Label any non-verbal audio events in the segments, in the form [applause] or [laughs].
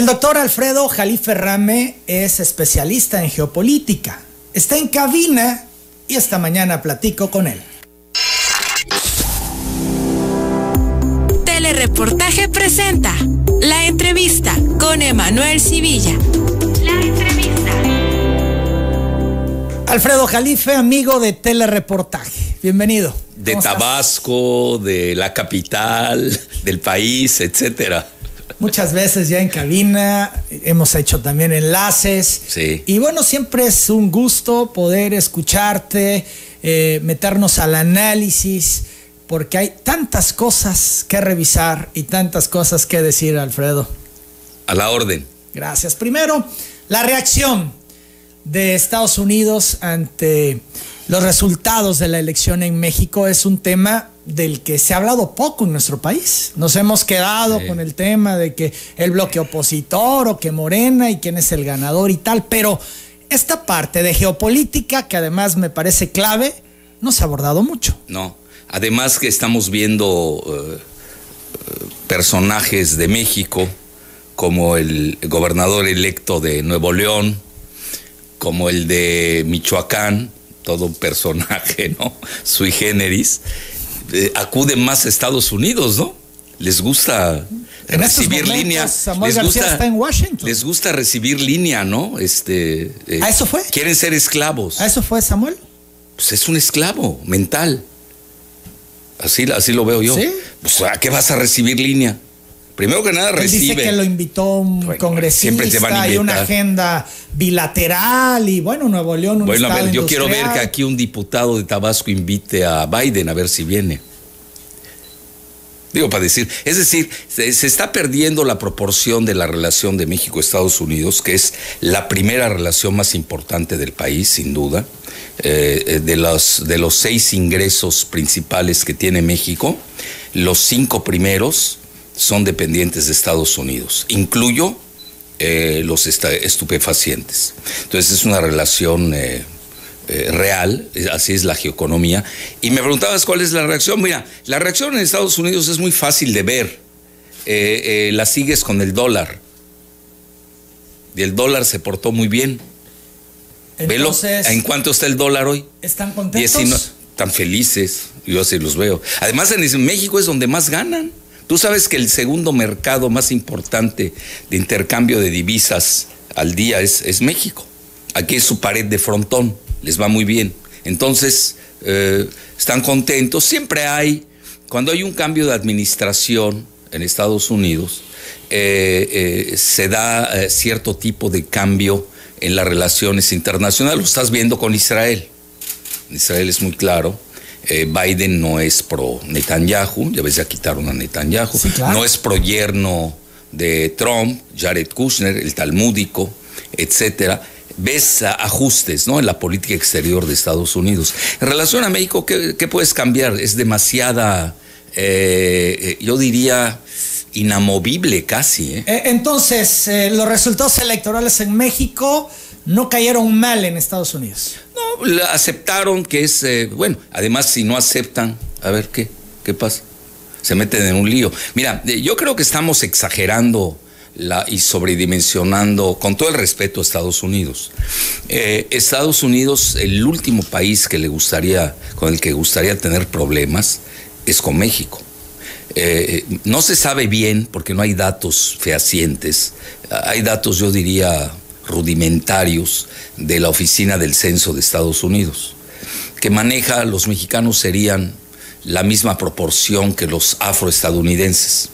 El doctor Alfredo Jalife Rame es especialista en geopolítica. Está en cabina y esta mañana platico con él. Telereportaje presenta la entrevista con Emanuel Civilla. La entrevista. Alfredo Jalife, amigo de Telereportaje. Bienvenido. De Tabasco, de la capital, del país, etcétera. Muchas veces ya en cabina, hemos hecho también enlaces. Sí. Y bueno, siempre es un gusto poder escucharte, eh, meternos al análisis, porque hay tantas cosas que revisar y tantas cosas que decir, Alfredo. A la orden. Gracias. Primero, la reacción de Estados Unidos ante los resultados de la elección en México es un tema del que se ha hablado poco en nuestro país. Nos hemos quedado Sí. con el tema de que el bloque opositor o que Morena y quién es el ganador y tal, pero esta parte de geopolítica, que además me parece clave, no se ha abordado mucho. No. Además que estamos viendo eh, eh, personajes de México, como el gobernador electo de Nuevo León, como el de Michoacán, todo un personaje, ¿no? Sui generis. eh, acuden más a Estados Unidos, ¿no? Les gusta En recibir momentos, línea. Samuel les García gusta, está en Washington. Les gusta recibir línea, ¿no? Este, eh, ¿A eso fue? Quieren ser esclavos. ¿A eso fue Samuel? Pues es un esclavo mental. Así, así lo veo yo. ¿Sí? Pues, ¿A qué vas a recibir línea? Primero que nada, Él recibe. dice que lo invitó un Bueno, congresista siempre te y una agenda bilateral y bueno, Nuevo León un Bueno, a ver, yo quiero ver que aquí un diputado de Tabasco invite a Biden a ver si viene. Digo, para decir, es decir, se, se está perdiendo la proporción de la relación de México-Estados Unidos, que es la primera relación más importante del país, sin duda. Eh, eh, de, los, de los seis ingresos principales que tiene México, los cinco primeros son dependientes de Estados Unidos. Incluyo eh, los estupefacientes. Entonces es una relación eh, eh, real, así es la geoeconomía. Y me preguntabas cuál es la reacción. Mira, la reacción en Estados Unidos es muy fácil de ver. La sigues con el dólar. Y el dólar se portó muy bien. Entonces, Velo, ¿en cuánto está el dólar hoy? ¿están contentos? 19 tan felices, yo así los veo. Además, en México es donde más ganan. Tú sabes que el segundo mercado más importante de intercambio de divisas al día es, es México. Aquí es su pared de frontón, les va muy bien. Entonces, eh, están contentos. Siempre hay, cuando hay un cambio de administración en Estados Unidos, eh, eh, se da cierto tipo de cambio en las relaciones internacionales. Lo estás viendo con Israel. Israel es muy claro. Eh, Biden no es pro Netanyahu, ya ves, ya quitaron a Netanyahu. Sí, claro. No es pro yerno de Trump, Jared Kushner, el talmúdico, etcétera. Ves ajustes ¿no? en la política exterior de Estados Unidos. En relación a México, ¿qué, qué puedes cambiar? Es demasiada, eh, eh, yo diría, inamovible casi. Entonces, los resultados electorales en México no cayeron mal en Estados Unidos. No, aceptaron que es, eh, bueno, además si no aceptan, a ver qué, qué pasa. Se meten en un lío. Mira, eh, yo creo que estamos exagerando y sobredimensionando, con todo el respeto a Estados Unidos. Eh, Estados Unidos, el último país que le gustaría, con el que gustaría tener problemas, es con México. No se sabe bien porque no hay datos fehacientes. Hay datos, yo diría, rudimentarios de la Oficina del Censo de Estados Unidos, que maneja los mexicanos serían la misma proporción que los afroestadounidenses.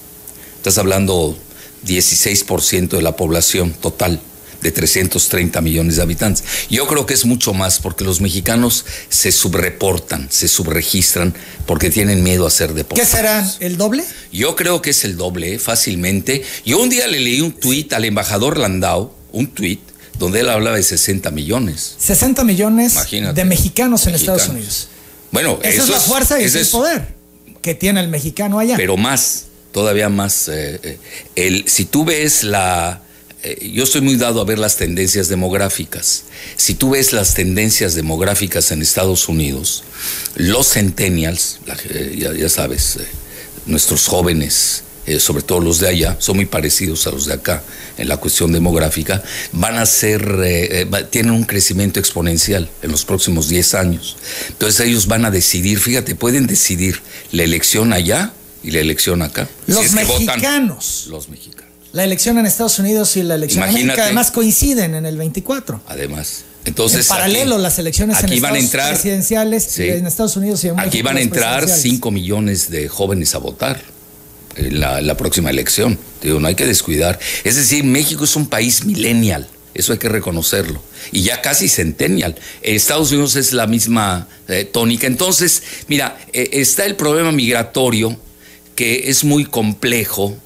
Estás hablando 16% de la población total de 330 millones de habitantes. Yo creo que es mucho más porque los mexicanos se subreportan, se subregistran porque tienen miedo a ser ¿Qué deportados. será? ¿El doble? Yo creo que es el doble, eh, fácilmente. Yo un día le leí un tuit al embajador Landau, un tuit, donde él hablaba de 60 millones. 60 millones Imagínate. de mexicanos en Mexicanos. Estados Unidos. Bueno, Esa eso es la fuerza y ese es el poder que tiene el mexicano allá. Pero más, todavía más. eh, eh, el, si tú ves la. eh, yo estoy muy dado a ver las tendencias demográficas. Si tú ves las tendencias demográficas en Estados Unidos, los centennials, la- eh, ya, ya sabes, nuestros jóvenes eh, sobre todo los de allá, son muy parecidos a los de acá en la cuestión demográfica, van a ser, eh, eh, tienen un crecimiento exponencial en los próximos 10 años. Entonces ellos van a decidir, fíjate, pueden decidir la elección allá y la elección acá. Los mexicanos. los mexicanos. La elección en Estados Unidos y la elección en México además coinciden en el 24. Además. Entonces, en paralelo las elecciones aquí en van a entrar, presidenciales en Estados Unidos y en México. Aquí van a entrar 5 millones de jóvenes a votar en la, próxima elección. No hay que descuidar. Es decir, México es un país millennial. Eso hay que reconocerlo. Y ya casi centennial. Estados Unidos es la misma eh, tónica. Entonces, mira, eh, está el problema migratorio que es muy complejo.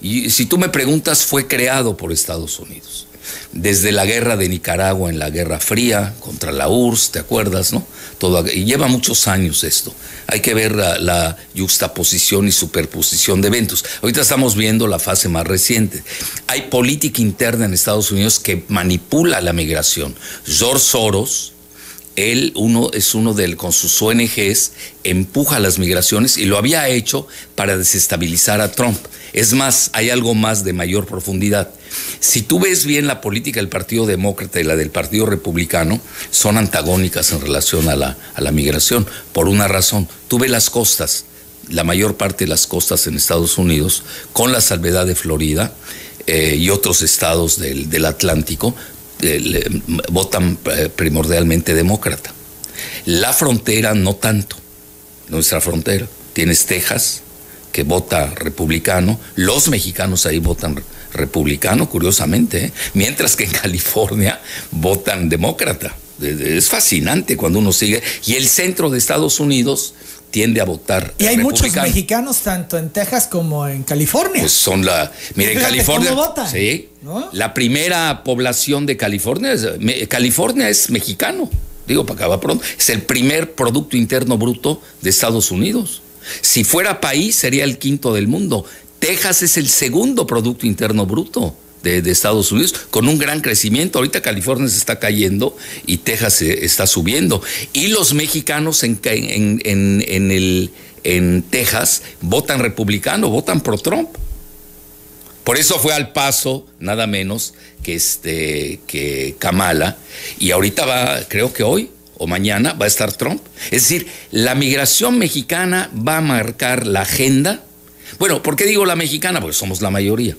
Y si tú me preguntas, fue creado por Estados Unidos desde la guerra de Nicaragua en la Guerra Fría contra la URSS, ¿te acuerdas, no? Todo, y lleva muchos años esto. Hay que ver la, la juxtaposición y superposición de eventos. Ahorita estamos viendo la fase más reciente. Hay política interna en Estados Unidos que manipula la migración. George Soros, él uno, es uno del, con sus ONGs, empuja las migraciones y lo había hecho para desestabilizar a Trump. Es más, hay algo más de mayor profundidad. Si tú ves bien la política del Partido Demócrata y la del Partido Republicano, son antagónicas en relación a la, migración, por una razón. Tú ves las costas, la mayor parte de las costas en Estados Unidos, con la salvedad de Florida eh, y otros estados del, del Atlántico, eh, votan eh, primordialmente demócrata. La frontera no tanto, nuestra frontera. Tienes Texas, que vota republicano, los mexicanos ahí votan republicano, curiosamente, ¿eh? mientras que en [laughs] California votan demócrata. Es fascinante cuando uno sigue. Y el centro de Estados Unidos tiende a votar. Y hay muchos mexicanos tanto en Texas como en California. Pues son la. Mira, en California. ¿cómo votan? Sí. La primera población de California es. California es mexicano. Digo, para acabar pronto. Es el primer Producto Interno Bruto de Estados Unidos. Si fuera país, sería el quinto del mundo. Texas es el segundo Producto Interno Bruto. De, Estados Unidos, con un gran crecimiento. Ahorita California se está cayendo y Texas está subiendo. Y los mexicanos en, en, el, en Texas votan republicano, votan pro Trump. Por eso fue al paso, nada menos que este que Kamala, y ahorita va, creo que hoy, o mañana va a estar Trump. Es decir, la migración mexicana va a marcar la agenda. Bueno, ¿por qué digo la mexicana? Porque somos la mayoría.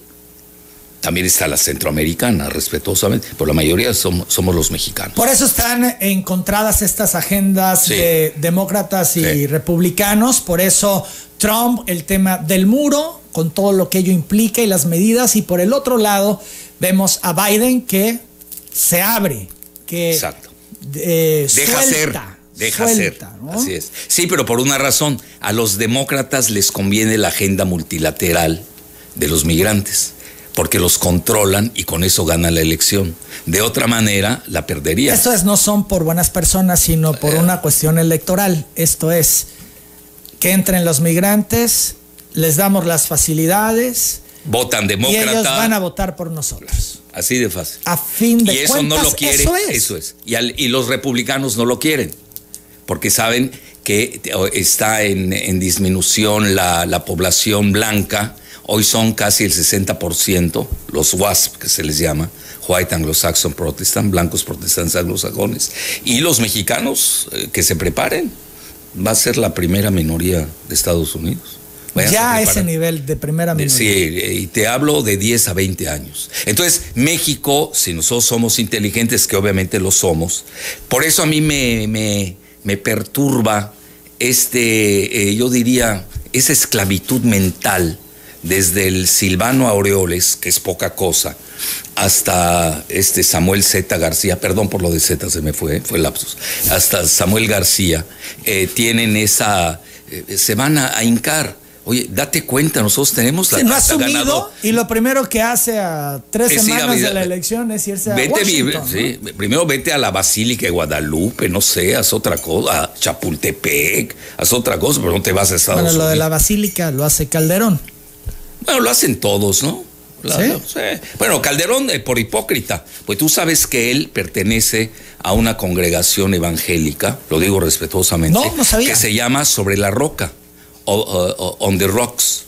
También está la centroamericana, respetuosamente, pero la mayoría somos, somos los mexicanos. Por eso están encontradas estas agendas de demócratas y republicanos. Por eso Trump, el tema del muro, con todo lo que ello implica y las medidas. Y por el otro lado, vemos a Biden que se abre, que Exacto deja ser. Deja ser. Así es. Sí, pero por una razón. A los demócratas les conviene la agenda multilateral de los migrantes porque los controlan y con eso ganan la elección. De otra manera, la perdería. Esto es, no son por buenas personas, sino por una cuestión electoral. Esto es, que entren los migrantes, les damos las facilidades. Votan demócrata. Y ellos van a votar por nosotros. Así de fácil. A fin de y eso no lo quiere, eso es. Y, los republicanos no lo quieren, porque saben que está en, disminución la, población blanca. Hoy son casi el 60%, los WASP que se les llama, White Anglo-Saxon Protestant, blancos protestantes anglosajones. Y los mexicanos eh, que se preparen, va a ser la primera minoría de Estados Unidos ya a ese nivel de primera minoría. Sí, y te hablo de 10 a 20 años. Entonces, México, si nosotros somos inteligentes, que obviamente lo somos, por eso a mí me, me, perturba este, eh, yo diría, esa esclavitud mental desde el Silvano Aureoles, que es poca cosa, hasta este Samuel Z. García, perdón por lo de Z, se me fue, fue lapsus, hasta Samuel García, eh, tienen esa, eh, se van a hincar Oye, date cuenta, nosotros tenemos la Se no ha asumido y lo primero que hace a tres semanas de la elección es irse a Washington, sí, primero vete a la Basílica de Guadalupe, no sé, haz otra cosa, a Chapultepec, haz otra cosa, pero no te vas a Estados bueno, Unidos. lo de la Basílica lo hace Calderón. Bueno, lo hacen todos, ¿no? ¿Sí? Bueno, Calderón, eh, por hipócrita, pues tú sabes que él pertenece a una congregación evangélica, lo digo respetuosamente, no, no sabía. que se llama Sobre la Roca on the Rocks.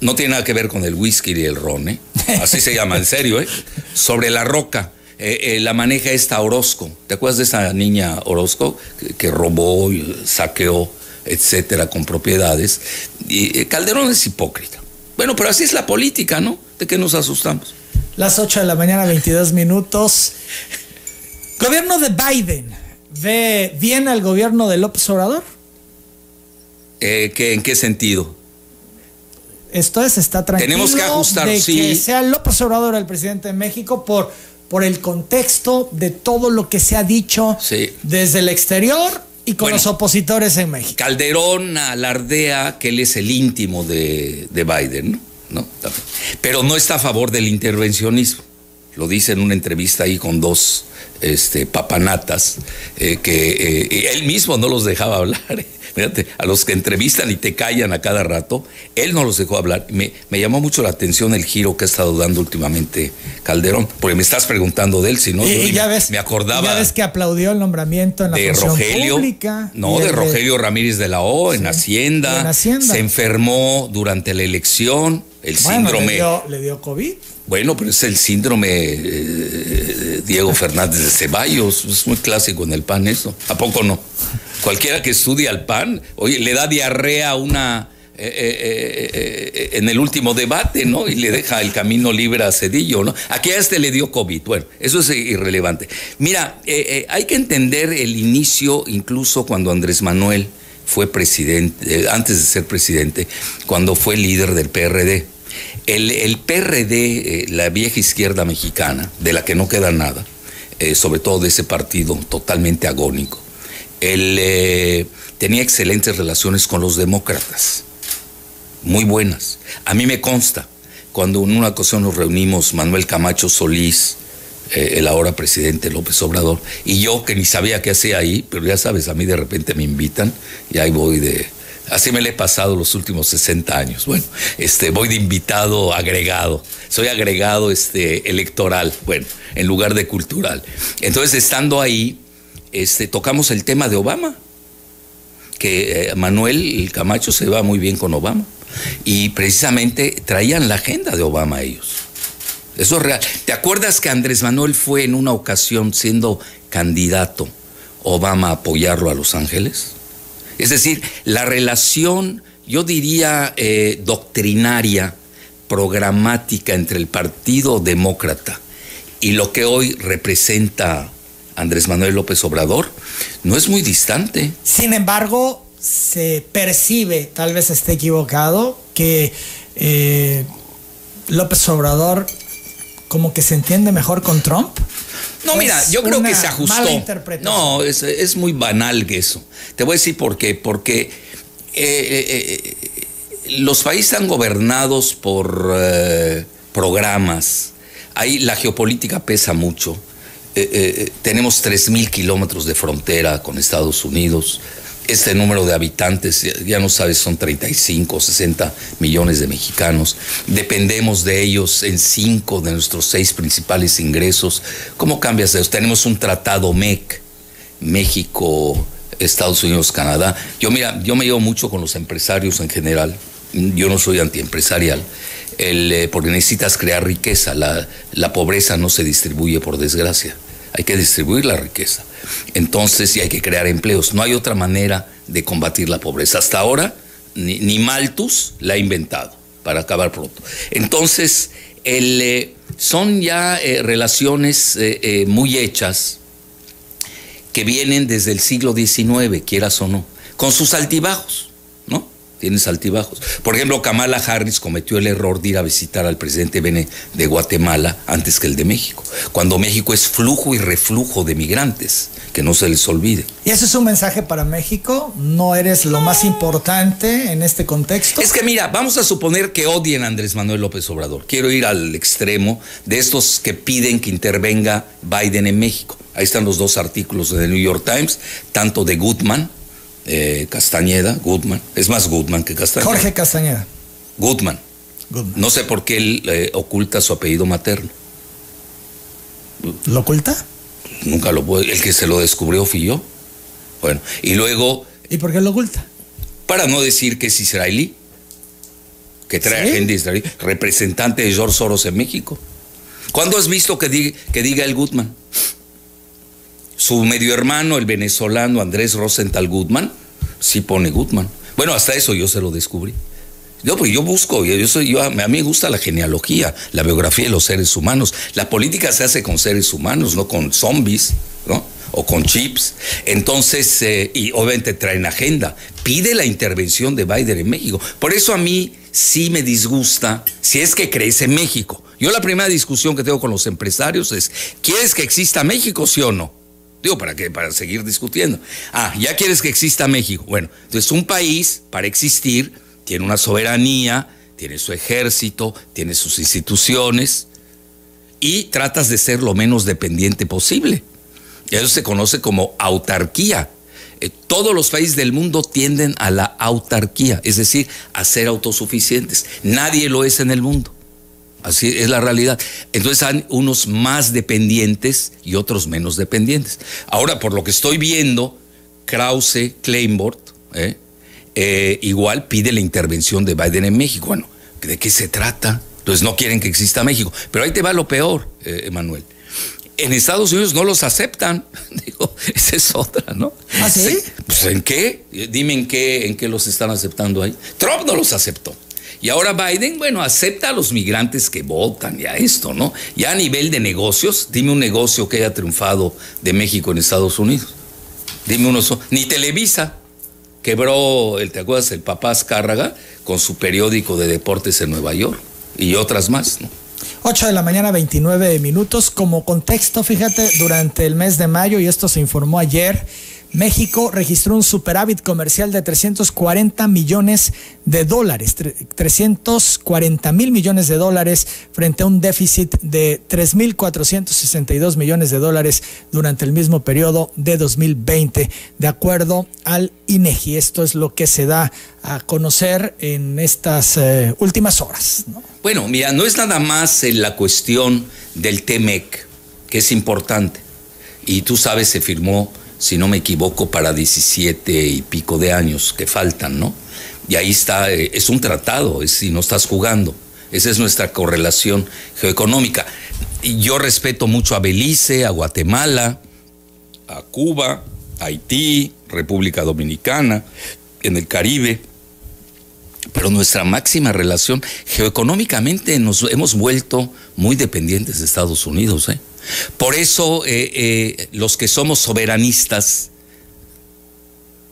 no tiene nada que ver con el whisky y el ron, ¿eh? así se llama, en serio, ¿eh? sobre la roca. Eh, eh, la maneja esta Orozco. ¿Te acuerdas de esa niña Orozco que, robó, saqueó, etcétera, con propiedades? Y eh, Calderón es hipócrita. Bueno, pero así es la política, ¿no? ¿De qué nos asustamos? Las 8 de la mañana, 22 minutos. Gobierno de Biden. ¿Ve bien al gobierno de López Obrador? Eh, ¿qué- ¿En qué sentido? Esto es, está tranquilo Tenemos que ajustar, de sí. que sea López Obrador el presidente de México por, por el contexto de todo lo que se ha dicho Sí. desde el exterior y con Bueno. los opositores en México. Calderón alardea que él es el íntimo de, de Biden, ¿no? ¿no? Pero no está a favor del intervencionismo. Lo dice en una entrevista ahí con dos este, papanatas, eh, que eh, él mismo no los dejaba hablar. Fíjate, a los que entrevistan y te callan a cada rato, él no los dejó hablar. Me, me llamó mucho la atención el giro que ha estado dando últimamente Calderón, porque me estás preguntando de él, si no, y, yo ya me- ves, me acordaba ya ves que aplaudió el nombramiento en la de Rogelio, pública. no, de el Rogelio Ramírez de la O en Sí, Hacienda, en Hacienda. se enfermó durante la elección, el Bueno, síndrome, le dio, le dio COVID. bueno, pero es el síndrome eh, Diego Fernández de Ceballos, es muy clásico en el PAN eso, ¿a poco no? Cualquiera que estudie al PAN, oye, le da diarrea a una... eh, eh, eh, en el último debate, ¿no? Y le deja el camino libre a Cedillo, ¿no? Aquí a este le dio COVID. Bueno, eso es irrelevante. Mira, hay que entender el inicio, incluso cuando Andrés Manuel fue presidente, antes de ser presidente, cuando fue líder del PRD. El, el PRD, la vieja izquierda mexicana, de la que no queda nada, sobre todo de ese partido totalmente agónico, él eh, tenía excelentes relaciones con los demócratas, muy buenas. A mí me consta, cuando en una ocasión nos reunimos Manuel Camacho Solís, eh, el ahora presidente López Obrador, y yo que ni sabía qué hacía ahí, pero ya sabes, a mí de repente me invitan y ahí voy de... Así me le he pasado los últimos 60 años. Bueno, este, voy de invitado agregado. Soy agregado este, electoral, bueno, en lugar de cultural. Entonces, estando ahí, este, tocamos el tema de Obama, que eh, Manuel Camacho se va muy bien con Obama. Y precisamente traían la agenda de Obama ellos. Eso es real. ¿Te acuerdas que Andrés Manuel fue en una ocasión siendo candidato Obama a apoyarlo a Los Ángeles? Es decir, la relación, yo diría, eh, doctrinaria, programática entre el Partido Demócrata y lo que hoy representa Andrés Manuel López Obrador, no es muy distante. Sin embargo, se percibe, tal vez esté equivocado, que eh, López Obrador como que se entiende mejor con Trump. No, mira, yo creo que se ajustó. No, es, es muy banal que eso. Te voy a decir por qué. Porque eh, eh, eh, los países están gobernados por eh, programas. Ahí la geopolítica pesa mucho. Eh, eh, tenemos 3.000 kilómetros de frontera con Estados Unidos. Este número de habitantes, ya, no sabes, son 35 o 60 millones de mexicanos. Dependemos de ellos en cinco de nuestros seis principales ingresos. ¿Cómo cambias eso? Tenemos un tratado MEC, México, Estados Unidos, Canadá. Yo, mira, yo me llevo mucho con los empresarios en general. Yo no soy antiempresarial. El, eh, porque necesitas crear riqueza. La, la pobreza no se distribuye por desgracia. Hay que distribuir la riqueza. Entonces, y hay que crear empleos. No hay otra manera de combatir la pobreza. Hasta ahora, ni, ni Malthus la ha inventado para acabar pronto. Entonces, eh, son ya eh, relaciones eh, muy hechas que vienen desde el siglo XIX, quieras o no, con sus altibajos. Tienes altibajos. Por ejemplo, Kamala Harris cometió el error de ir a visitar al presidente Bene de Guatemala antes que el de México, cuando México es flujo y reflujo de migrantes, que no se les olvide. Y eso es un mensaje para México. No eres lo más importante en este contexto. Es que mira, vamos a suponer que odien a Andrés Manuel López Obrador. Quiero ir al extremo de estos que piden que intervenga Biden en México. Ahí están los dos artículos de The New York Times, tanto de Goodman, eh, Castañeda, Goodman, es más Goodman que Castañeda. Jorge Castañeda. Goodman. Goodman. No sé por qué él eh, oculta su apellido materno. ¿Lo oculta? Nunca lo puede. El que se lo descubrió fui yo. Bueno, y luego, ¿Y por qué lo oculta? para no decir que es israelí, que trae ¿Sí? agenda israelí, representante de George Soros en México. ¿Cuándo has visto que diga, que diga el Goodman? Su medio hermano, el venezolano Andrés Rosenthal Goodman, sí pone Goodman. Bueno, hasta eso yo se lo descubrí. Yo, pues yo busco, yo, yo soy, a mí me gusta la genealogía, la biografía de los seres humanos. La política se hace con seres humanos, no con zombies, ¿no? O con chips. Entonces, eh, y obviamente traen agenda. Pide la intervención de Biden en México. Por eso a mí sí me disgusta si es que crees en México. Yo la primera discusión que tengo con los empresarios es, ¿quieres que exista México, sí o no? ¿Para? Para seguir discutiendo. Ah, ya quieres que exista México. Bueno, entonces un país, para existir, tiene una soberanía, tiene su ejército, tiene sus instituciones y tratas de ser lo menos dependiente posible. Eso se conoce como autarquía. Eh, todos los países del mundo tienden a la autarquía, es decir, a ser autosuficientes. Nadie lo es en el mundo. Así es la realidad. Entonces hay unos más dependientes y otros menos dependientes. Ahora, por lo que estoy viendo, Krause, Kleinbord, ¿eh? Eh, igual pide la intervención de Biden en México. Bueno, ¿de qué se trata? Entonces no quieren que exista México. Pero ahí te va lo peor, eh, Emanuel. En Estados Unidos no los aceptan. [laughs] Digo, esa es otra, ¿no? ¿Ah, sí? Pues ¿en qué? Dime en qué, en qué los están aceptando ahí. Trump no los aceptó. Y ahora Biden, bueno, acepta a los migrantes que votan y a esto, ¿no? Ya a nivel de negocios, dime un negocio que haya triunfado de México en Estados Unidos. Dime uno. Ni Televisa quebró, el, ¿te acuerdas? El papá Azcárraga con su periódico de deportes en Nueva York y otras más, ¿no? 8 de la mañana, 29 minutos. Como contexto, fíjate, durante el mes de mayo, y esto se informó ayer, México registró un superávit comercial de 340 millones de dólares, 340 mil millones de dólares frente a un déficit de 3.462 millones de dólares durante el mismo periodo de 2020, de acuerdo al INEGI. Esto es lo que se da a conocer en estas eh, últimas horas. ¿no? Bueno, mira, no es nada más la cuestión del TEMEC, que es importante. Y tú sabes, se firmó si no me equivoco, para 17 y pico de años que faltan, ¿no? Y ahí está, eh, es un tratado, es si no estás jugando. Esa es nuestra correlación geoeconómica. Y yo respeto mucho a Belice, a Guatemala, a Cuba, Haití, República Dominicana, en el Caribe. Pero nuestra máxima relación geoeconómicamente nos hemos vuelto muy dependientes de Estados Unidos, ¿eh? Por eso eh, eh, los que somos soberanistas,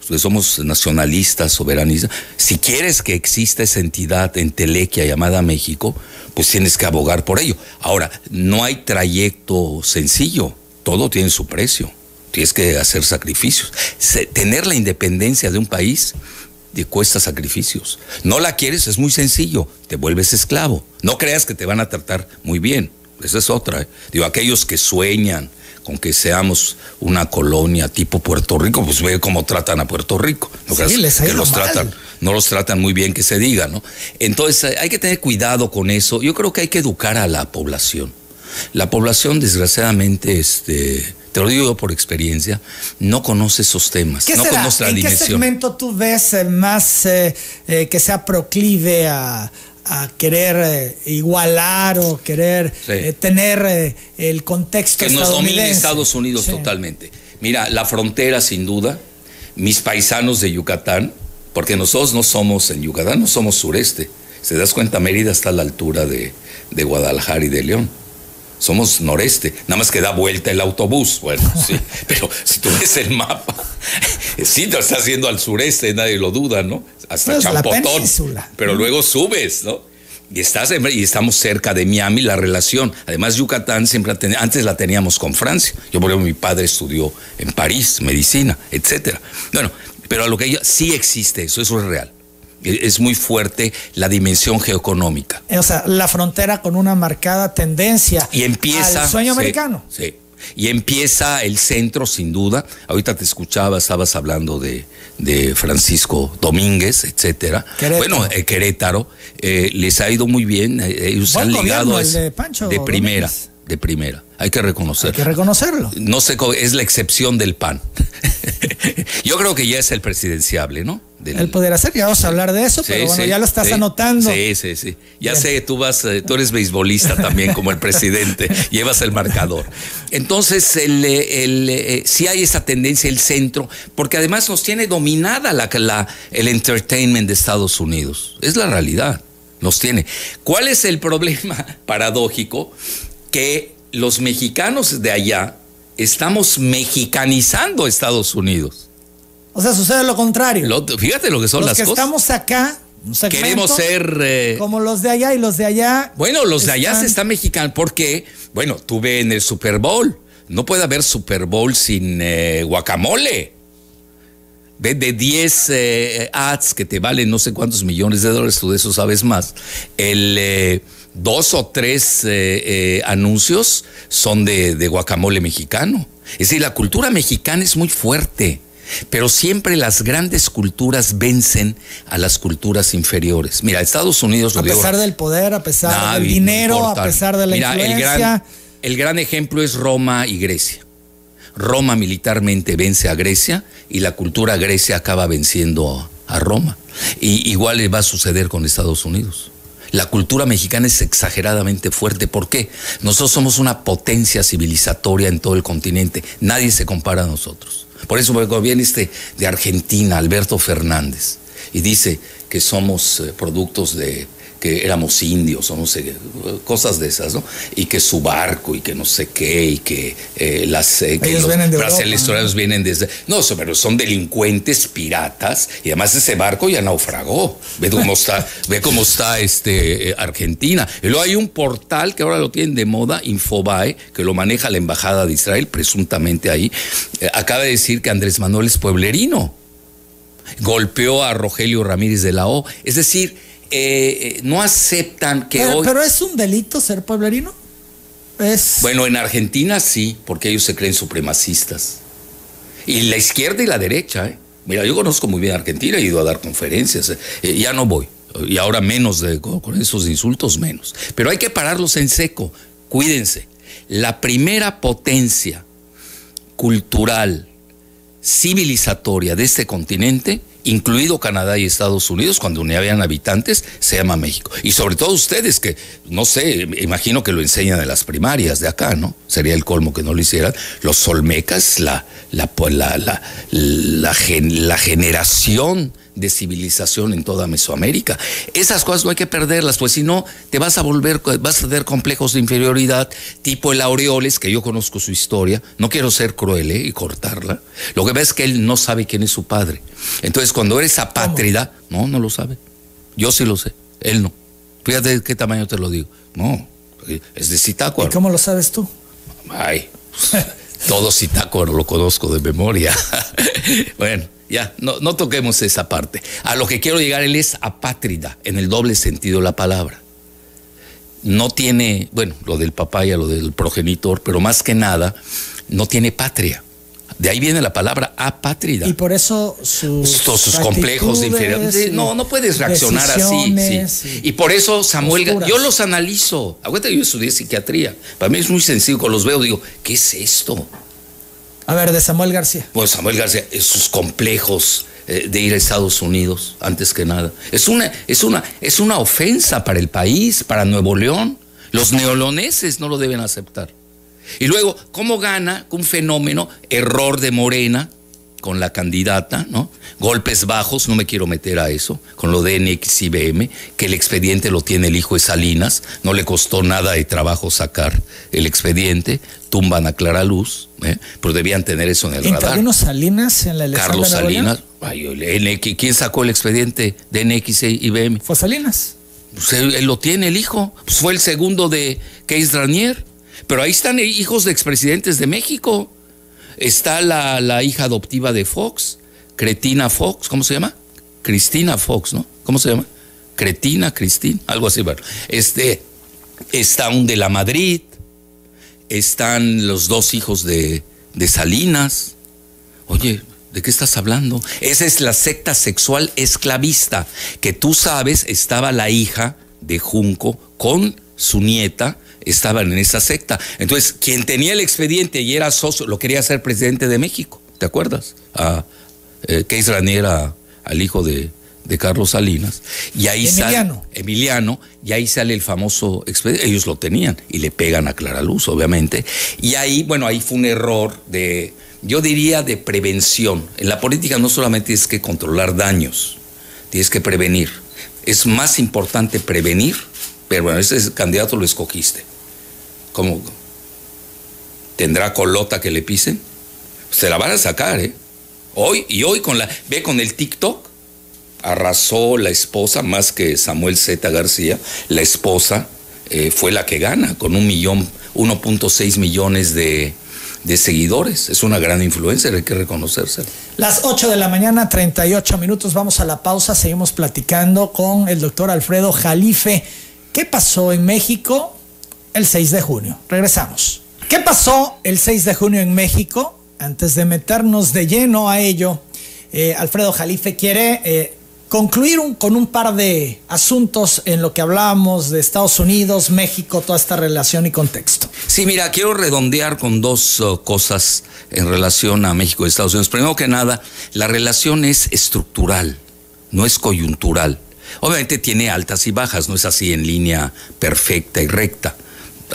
los que somos nacionalistas, soberanistas, si quieres que exista esa entidad entelequia llamada México, pues tienes que abogar por ello. Ahora, no hay trayecto sencillo, todo tiene su precio, tienes que hacer sacrificios. Tener la independencia de un país cuesta sacrificios. No la quieres, es muy sencillo, te vuelves esclavo. No creas que te van a tratar muy bien. Esa es otra. ¿eh? Digo, aquellos que sueñan con que seamos una colonia tipo Puerto Rico, pues ve cómo tratan a Puerto Rico. No sí, les que los mal. tratan, no los tratan muy bien que se diga, ¿no? Entonces hay que tener cuidado con eso. Yo creo que hay que educar a la población. La población, desgraciadamente, este, te lo digo yo por experiencia, no conoce esos temas, no será? conoce la ¿En dimensión. qué segmento tú ves eh, más eh, eh, que sea proclive a, a querer eh, igualar o querer Sí. eh, tener eh, el contexto que nos domine? Estados Unidos Sí. totalmente. Mira, la frontera sin duda, mis paisanos de Yucatán, porque nosotros no somos en Yucatán, no somos sureste. Se das cuenta, Mérida está a la altura de, de Guadalajara y de León. Somos noreste, nada más que da vuelta el autobús. Bueno, sí, [laughs] pero si tú ves el mapa, sí te estás yendo al sureste, nadie lo duda, ¿no? Hasta Champotón. Pero luego subes, ¿no? Y, estás en- y estamos cerca de Miami, la relación. Además, Yucatán siempre ha teni- antes la teníamos con Francia. Yo, por ejemplo, mi padre estudió en París, medicina, etcétera. Bueno, pero a lo que yo, sí existe eso, eso es real. E- Es muy fuerte la dimensión geoeconómica. O sea, la frontera con una marcada tendencia Y empieza. al sueño sí, americano. Sí. Y empieza el centro, sin duda. Ahorita te escuchaba, estabas hablando de, de Francisco Domínguez, etcétera. Querétaro. Bueno, eh, Querétaro, eh, les ha ido muy bien. eh, Ellos Buen han ligado a de Pancho de primera, Domínguez. de primera. Hay que Hay reconocer. que reconocerlo. No sé, cómo- es la excepción del PAN. [laughs] Yo creo que ya es el presidenciable, ¿no? Del- Él pudiera ser, ya vamos a hablar de eso, Sí, pero bueno, sí, ya lo estás sí. anotando. Sí, sí, sí. Ya Bien. sé, tú vas, eh, tú eres beisbolista también como el presidente, [laughs] llevas el marcador. Entonces, el, eh, el, sí hay esa tendencia, el centro, porque además nos tiene dominada la, la- el entertainment de Estados Unidos. Es la realidad, nos tiene. ¿Cuál es el problema [laughs] paradójico? Que los mexicanos de allá estamos mexicanizando Estados Unidos. O sea, sucede lo contrario. Lo- fíjate lo que son los las que cosas. estamos acá, un segmento, Queremos ser... eh, como los de allá y los de allá. Bueno, los de allá se están mexicanos porque, bueno, tuve en el Super Bowl. No puede haber Super Bowl sin eh, guacamole. De, de 10 eh, ads que te valen no sé cuántos millones de dólares, tú de eso sabes más. El eh, dos o tres eh, eh, anuncios son de, de guacamole mexicano. Es decir, la cultura mexicana es muy fuerte. Pero siempre las grandes culturas vencen a las culturas inferiores. Mira, Estados Unidos lo A digo- pesar del poder, a pesar Nah, del dinero, a pesar de la Mira, el influencia. gran, el gran ejemplo es Roma y Grecia. Roma militarmente vence a Grecia y la cultura grecia acaba venciendo a Roma. Y igual le va a suceder con Estados Unidos. La cultura mexicana es exageradamente fuerte. ¿Por qué? Nosotros somos una potencia civilizatoria en todo el continente. Nadie se compara a nosotros. Por eso cuando viene este de Argentina, Alberto Fernández, y dice que somos eh, productos de que éramos indios o no sé, cosas de esas, ¿no? Y que su barco y que no sé qué y que eh, las eh, que Ellos los vienen de brasileños vienen desde no, pero son delincuentes, piratas y además ese barco ya naufragó. Ve cómo está, [laughs] ve cómo está este eh, Argentina. Y luego hay un portal que ahora lo tienen de moda, Infobae, que lo maneja la embajada de Israel presuntamente ahí. eh, acaba de decir que Andrés Manuel es pueblerino golpeó a Rogelio Ramírez de la O. Es decir, eh, no aceptan que pero, hoy... pero es un delito ser pueblerino. Es. Bueno, en Argentina sí, porque ellos se creen supremacistas. Y la izquierda y la derecha, ¿eh? Mira, yo conozco muy bien Argentina, he ido a dar conferencias, eh, eh, ya no voy. Y ahora menos de, con esos insultos, menos. Pero hay que pararlos en seco. Cuídense. La primera potencia cultural, civilizatoria de este continente, incluido Canadá y Estados Unidos, cuando ni habían habitantes, se llama México. Y sobre todo ustedes que, no sé, imagino que lo enseñan en las primarias de acá, ¿no? Sería el colmo que no lo hicieran. Los Olmecas, la, la, la, la, la, gen, la generación de civilización en toda Mesoamérica. Esas cosas no hay que perderlas, pues si no, te vas a volver, vas a tener complejos de inferioridad, tipo el Aureoles, que yo conozco su historia, no quiero ser cruel ¿eh? y cortarla. Lo que ves es que él no sabe quién es su padre. Entonces, cuando eres apátrida, no, no lo sabe. Yo sí lo sé, él no. Fíjate de qué tamaño te lo digo. No, es de Zitácuaro. ¿Y cómo lo sabes tú? Ay, [laughs] todo Zitácuaro lo conozco de memoria. [laughs] bueno. Ya, no, no, toquemos esa parte. A lo que quiero llegar, él es apátrida, en el doble sentido de la palabra. No tiene, bueno, lo del papá y lo del progenitor, pero más que nada, no tiene patria. De ahí viene la palabra apátrida. Y por eso sus, sus complejos de inferioridad. No, no puedes reaccionar así. Sí. Y, por eso Samuel, posturas. yo los analizo. Aguanta, yo estudié psiquiatría. Para mí es muy sencillo, cuando los veo digo, ¿qué es esto? A ver, de Samuel García. Bueno, Samuel García, sus complejos eh, de ir a Estados Unidos, antes que nada. Es una, es, una, es una ofensa para el país, para Nuevo León. Los neoloneses no lo deben aceptar. Y luego, ¿cómo gana un fenómeno? Error de Morena con la candidata, ¿no? Golpes bajos, no me quiero meter a eso, con lo de NX IBM, que el expediente lo tiene el hijo de Salinas, no le costó nada de trabajo sacar el expediente, tumban a Clara Luz, ¿eh? pero debían tener eso en el radar. Salinas en la elección Carlos de Salinas, ay, NX, ¿quién sacó el expediente de NX IBM? Fue Salinas. Pues él, él, lo tiene, el hijo, pues fue el segundo de Keis Ranier, pero ahí están hijos de expresidentes de México. Está la, la, hija adoptiva de Fox, Cretina Fox, ¿cómo se llama? Cristina Fox, ¿no? ¿Cómo se llama? Cretina, Cristina, algo así. Bueno, este, está un de la Madrid, están los dos hijos de, de Salinas. Oye, ¿de qué estás hablando? Esa es la secta sexual esclavista, que tú sabes, estaba la hija de Junco con su nieta estaban en esa secta. Entonces, quien tenía el expediente y era socio, lo quería hacer presidente de México, ¿te acuerdas? A eh, Keis Ranier a, al hijo de, de Carlos Salinas, y ahí Emiliano. sale Emiliano, y ahí sale el famoso expediente, ellos lo tenían, y le pegan a Clara Luz, obviamente, y ahí, bueno, ahí fue un error de, yo diría, de prevención. En la política no solamente tienes que controlar daños, tienes que prevenir. Es más importante prevenir, pero bueno, ese candidato lo escogiste. ¿Cómo? ¿Tendrá colota que le pisen? Se la van a sacar, ¿eh? Hoy, y hoy con la, ve con el TikTok, arrasó la esposa, más que Samuel Z. García, la esposa eh, fue la que gana, con un millón, 1.6 millones de, seguidores. Es una gran influencer, hay que reconocerse. Las 8 de la mañana, 38 minutos, vamos a la pausa, seguimos platicando con el doctor Alfredo Jalife. ¿Qué pasó en México el 6 de junio? Regresamos. ¿Qué pasó el 6 de junio en México? Antes de meternos de lleno a ello, eh, Alfredo Jalife quiere eh, concluir con un par de asuntos en lo que hablábamos de Estados Unidos, México, toda esta relación y contexto. Sí, mira, quiero redondear con dos uh, cosas en relación a México y Estados Unidos. Primero que nada, la relación es estructural, no es coyuntural. Obviamente tiene altas y bajas, no es así en línea perfecta y recta.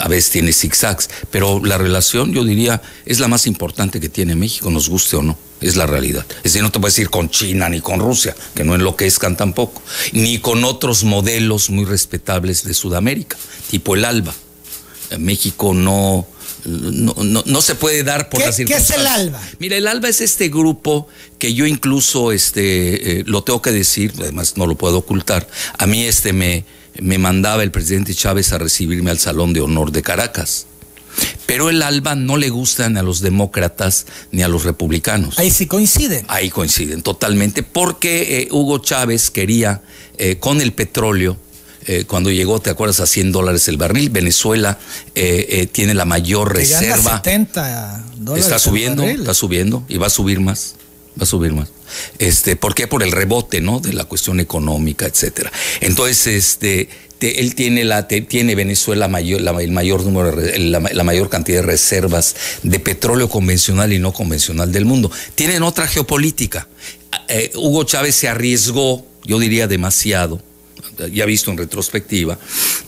A veces tiene zigzags, pero la relación, yo diría, es la más importante que tiene México, nos guste o no. Es la realidad. Es decir, no te puedes ir con China ni con Rusia, que no enloquezcan tampoco, ni con otros modelos muy respetables de Sudamérica, tipo el ALBA. México no, no, no, no, se puede dar por ¿Qué, las ¿Qué es circunstancias. el ALBA? Mira, el ALBA es este grupo que yo incluso este, eh, lo tengo que decir, además no lo puedo ocultar. A mí este me, me mandaba el presidente Chávez a recibirme al Salón de Honor de Caracas. Pero el ALBA no le gustan a los demócratas ni a los republicanos. Ahí sí coinciden. Ahí coinciden totalmente, porque eh, Hugo Chávez quería, eh, con el petróleo, eh, cuando llegó, ¿te acuerdas? A 100 dólares el barril, Venezuela tiene la mayor reserva. 70 dólares Está subiendo, está subiendo y va a subir más. Va a subir más. Este, ¿Por qué? Por el rebote, ¿no? De la cuestión económica, etcétera. Entonces, este, te- él tiene la, tiene Venezuela mayor, la, el mayor número, la mayor cantidad de reservas de petróleo convencional y no convencional del mundo. Tienen otra geopolítica. Eh, Hugo Chávez se arriesgó, yo diría demasiado, ya visto en retrospectiva,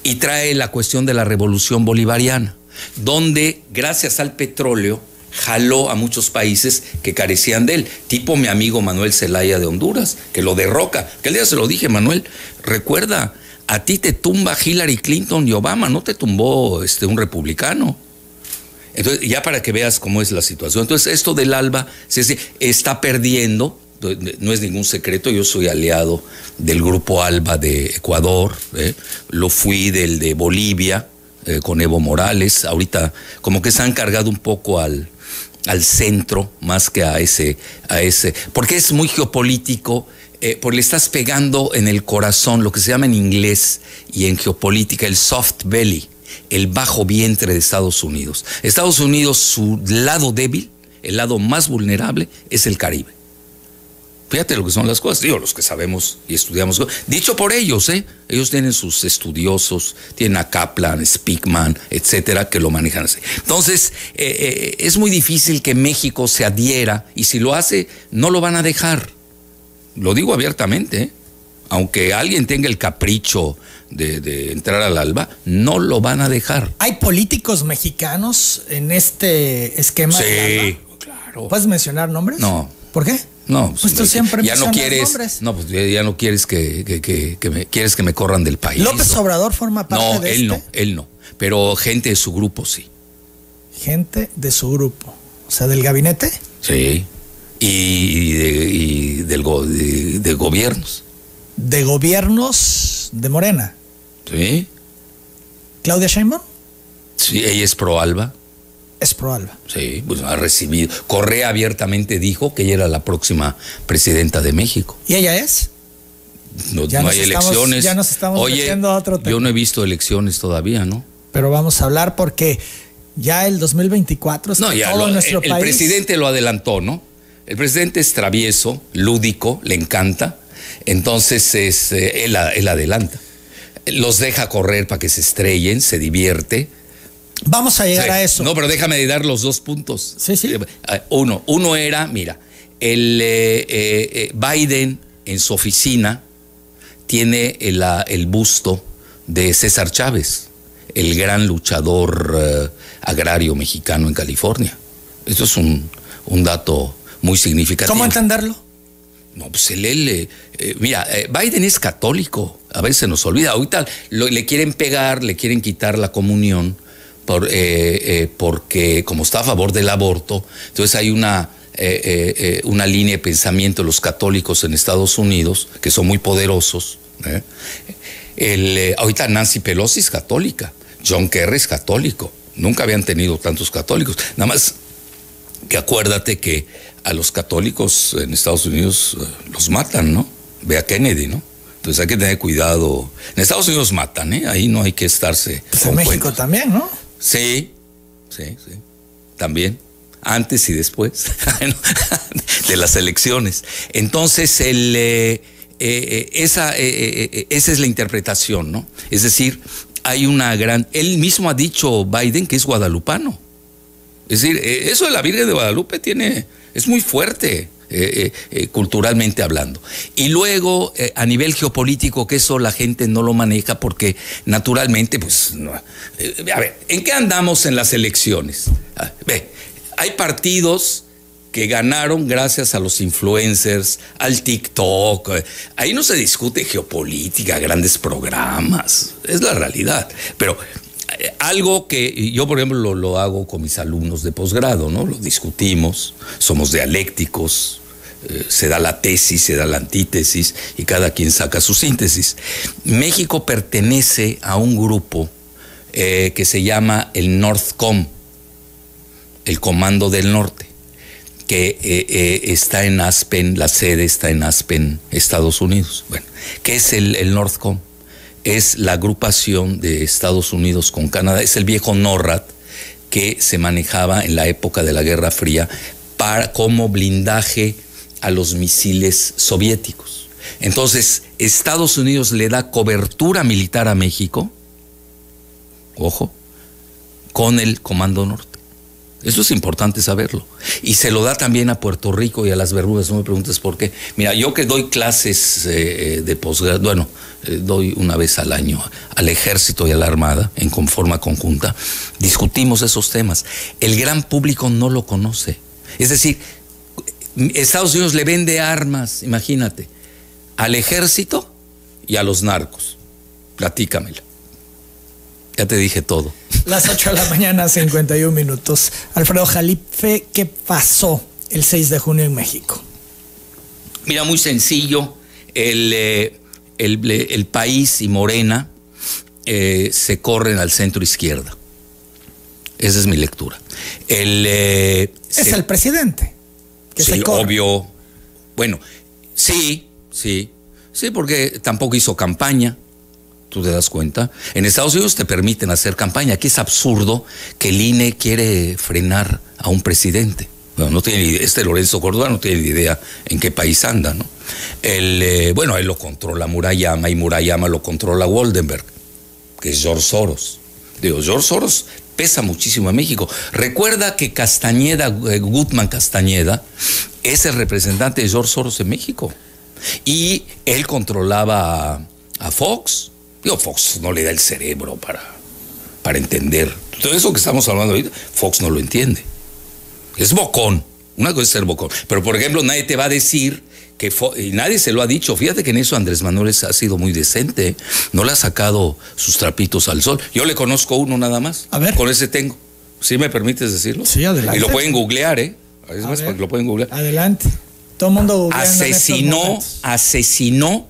y trae la cuestión de la revolución bolivariana, donde gracias al petróleo jaló a muchos países que carecían de él, tipo mi amigo Manuel Zelaya de Honduras, que lo derroca, que el día se lo dije, Manuel, recuerda, a ti te tumba Hillary Clinton y Obama, no te tumbó este, un republicano. Entonces, ya para que veas cómo es la situación. Entonces, esto del ALBA sí, sí, está perdiendo, no es ningún secreto, yo soy aliado del grupo ALBA de Ecuador, ¿eh? lo fui del de Bolivia eh, con Evo Morales, ahorita como que se han cargado un poco al, al centro más que a ese, a ese, porque es muy geopolítico, eh, porque le estás pegando en el corazón lo que se llama en inglés y en geopolítica el soft belly, el bajo vientre de Estados Unidos. Estados Unidos, su lado débil, el lado más vulnerable, es el Caribe. Fíjate lo que son las cosas, digo, los que sabemos y estudiamos. Dicho por ellos, ¿eh? Ellos tienen sus estudiosos, tienen a Kaplan, Speakman, etcétera, que lo manejan así. Entonces, eh, eh, es muy difícil que México se adhiera y si lo hace, no lo van a dejar. Lo digo abiertamente, ¿eh? Aunque alguien tenga el capricho de, de entrar al alba, no lo van a dejar. ¿Hay políticos mexicanos en este esquema? del Sí, ALBA? claro. ¿Puedes mencionar nombres? No. ¿Por qué? No, Pues tú siempre ya no quieres, no, pues ya- no quieres que, que- que- que me quieres que me corran del país. López ¿no? Obrador forma parte No, de él no, este. él no. Pero gente de su grupo sí. Gente de su grupo. O sea, del gabinete. Sí. Y, y de, y del go- de- de gobiernos. De gobiernos de Morena. Sí. Claudia Sheinbaum Sí, ella es pro Alba. Es pro Alba. Sí, pues ha recibido. Correa abiertamente dijo que ella era la próxima presidenta de México. ¿Y ella es? No, Ya no hay estamos- elecciones. ya nos estamos Oye, metiendo a otro tema. yo no he visto elecciones todavía, ¿no? Pero vamos a hablar porque ya el 2024 está No, ya todo lo- en nuestro el, el país. presidente lo adelantó, ¿no? El presidente es travieso, lúdico, le encanta. Entonces es, eh, él adelanta. Los deja correr para que se estrellen, se divierte. Vamos a llegar Sí. a eso. No, pero déjame dar los dos puntos. Sí, sí. Eh, Uno, uno era, mira, el eh, eh, eh, Biden en su oficina tiene el, el busto de César Chávez, el gran luchador eh, agrario mexicano en California. Esto es un, dato muy significativo. ¿Cómo entenderlo? No, pues él, eh, mira, eh, Biden es católico, a veces nos olvida, ahorita le quieren pegar, le quieren quitar la comunión, por, porque como está a favor del aborto, entonces hay una, una línea de pensamiento de los católicos en Estados Unidos, que son muy poderosos. El, ahorita Nancy Pelosi es católica, John Kerry es católico. Nunca habían tenido tantos católicos. Nada más que acuérdate que a los católicos en Estados Unidos eh, los matan, ¿no? Ve a Kennedy, ¿no? Entonces hay que tener cuidado. En Estados Unidos matan, ¿eh? Ahí no hay que estarse. Pues en México también, ¿no? Sí, sí, sí. También. Antes y después [laughs] de las elecciones. Entonces, el, eh, eh, esa, esa es la interpretación, ¿no? Es decir, hay una gran... Él mismo ha dicho Biden que es guadalupano. Es decir, eh, eso de la Virgen de Guadalupe tiene, es muy fuerte. Eh, eh, culturalmente hablando. Y luego, a nivel geopolítico, que eso la gente no lo maneja porque naturalmente, pues, a ver, ¿en qué andamos en las elecciones? Ah, ve, hay partidos que ganaron gracias a los influencers, al TikTok. Ahí no se discute geopolítica, grandes programas, es la realidad. Pero eh, algo que yo, por ejemplo, lo, hago con mis alumnos de posgrado, ¿no? Lo discutimos, somos dialécticos, eh, se da la tesis, se da la antítesis y cada quien saca su síntesis. México pertenece a un grupo eh, que se llama el Northcom, el Comando del Norte que eh, está en Aspen, la sede está en Aspen, Estados Unidos. Bueno, ¿qué es el, el Northcom? Es la agrupación de Estados Unidos con Canadá, es el viejo NORAD que se manejaba en la época de la Guerra Fría para, como blindaje a los misiles soviéticos. Entonces, Estados Unidos le da cobertura militar a México, ojo, con el Comando Norte. Eso es importante saberlo. Y se lo da también a Puerto Rico y a las Bermudas. No me preguntes por qué. Mira, yo que doy clases eh, eh, de posgrado, bueno, eh, doy una vez al año al ejército y a la armada en forma conjunta, discutimos esos temas. El gran público no lo conoce. Es decir, Estados Unidos le vende armas, imagínate, al ejército y a los narcos. Platícamelo. Ya te dije todo. Las 8 de la mañana, 51 minutos. Alfredo Jalife, ¿qué pasó el 6 de junio en México? Mira, muy sencillo. El, eh, el, país y Morena eh, se corren al centro izquierda. Esa es mi lectura. El, eh, es el presidente. Que sí, obvio. Bueno, sí, sí. Sí, porque tampoco hizo campaña tú te das cuenta. En Estados Unidos te permiten hacer campaña. Aquí es absurdo que el INE quiere frenar a un presidente. Bueno, no tiene este Lorenzo Córdoba no tiene ni idea en qué país anda, ¿no? El, eh, bueno, él lo controla Murayama y Murayama lo controla Waldenberg, que es George Soros. Digo, George Soros pesa muchísimo en México. Recuerda que Castañeda, eh, Gutman Castañeda, es el representante de George Soros en México. Y él controlaba a Fox. Digo, Fox no le da el cerebro para, para entender. Todo eso que estamos hablando ahorita, Fox no lo entiende. Es bocón. Una cosa es ser bocón. Pero, por ejemplo, nadie te va a decir que, y nadie se lo ha dicho. Fíjate que en eso Andrés Manuel ha sido muy decente. No le ha sacado sus trapitos al sol. Yo le conozco uno nada más. A ver. Con ese tengo. ¿Sí me permites decirlo? Sí, adelante. Y lo pueden googlear, ¿eh? Es más, lo pueden googlear. Adelante. Todo el mundo Asesinó, asesinó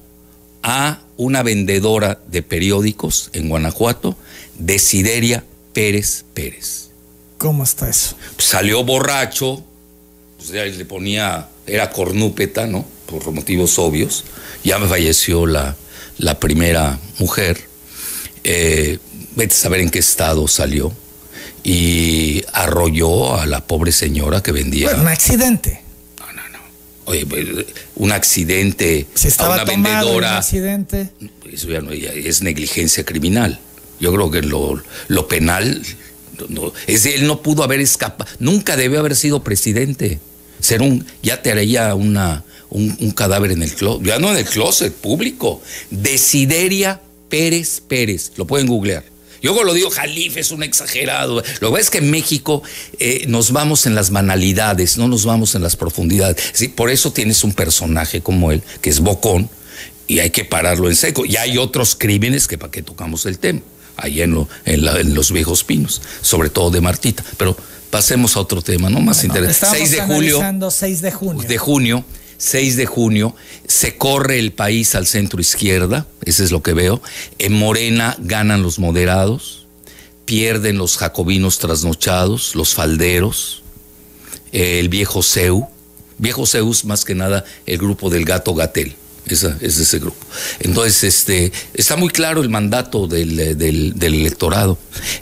a una vendedora de periódicos en Guanajuato, Desideria Pérez Pérez. ¿Cómo está eso? salió borracho, pues le ponía, era cornúpeta, ¿no? Por motivos obvios. Ya me falleció la, la primera mujer. Eh, vete a saber en qué estado salió. Y arrolló a la pobre señora que vendía. un accidente. Pues, un accidente a una vendedora. Un accidente. Eso ya no es negligencia criminal. Yo creo que lo, lo penal es él no pudo haber escapado, nunca debió haber sido presidente. Ser un, ya te haría una, un, un cadáver en el closet, ya no en el closet, público. Desideria Pérez Pérez, lo pueden googlear. Yo lo digo, Jalife es un exagerado. Lo que pasa es que en México eh, nos vamos en las banalidades, no nos vamos en las profundidades. ¿sí? Por eso tienes un personaje como él, que es Bocón, y hay que pararlo en seco. Y hay otros crímenes que para qué tocamos el tema, ahí en, en, los viejos pinos, sobre todo de Martita. Pero pasemos a otro tema, ¿no? Más interesante. 6 de julio. 6 de junio. De junio 6 de junio, se corre el país al centro izquierda, eso es lo que veo. En Morena ganan los moderados, pierden los jacobinos trasnochados, los falderos, el viejo CEU. Viejo CEU es más que nada el grupo del gato Gatel. Esa, es ese grupo. Entonces, este, está muy claro el mandato del, electorado.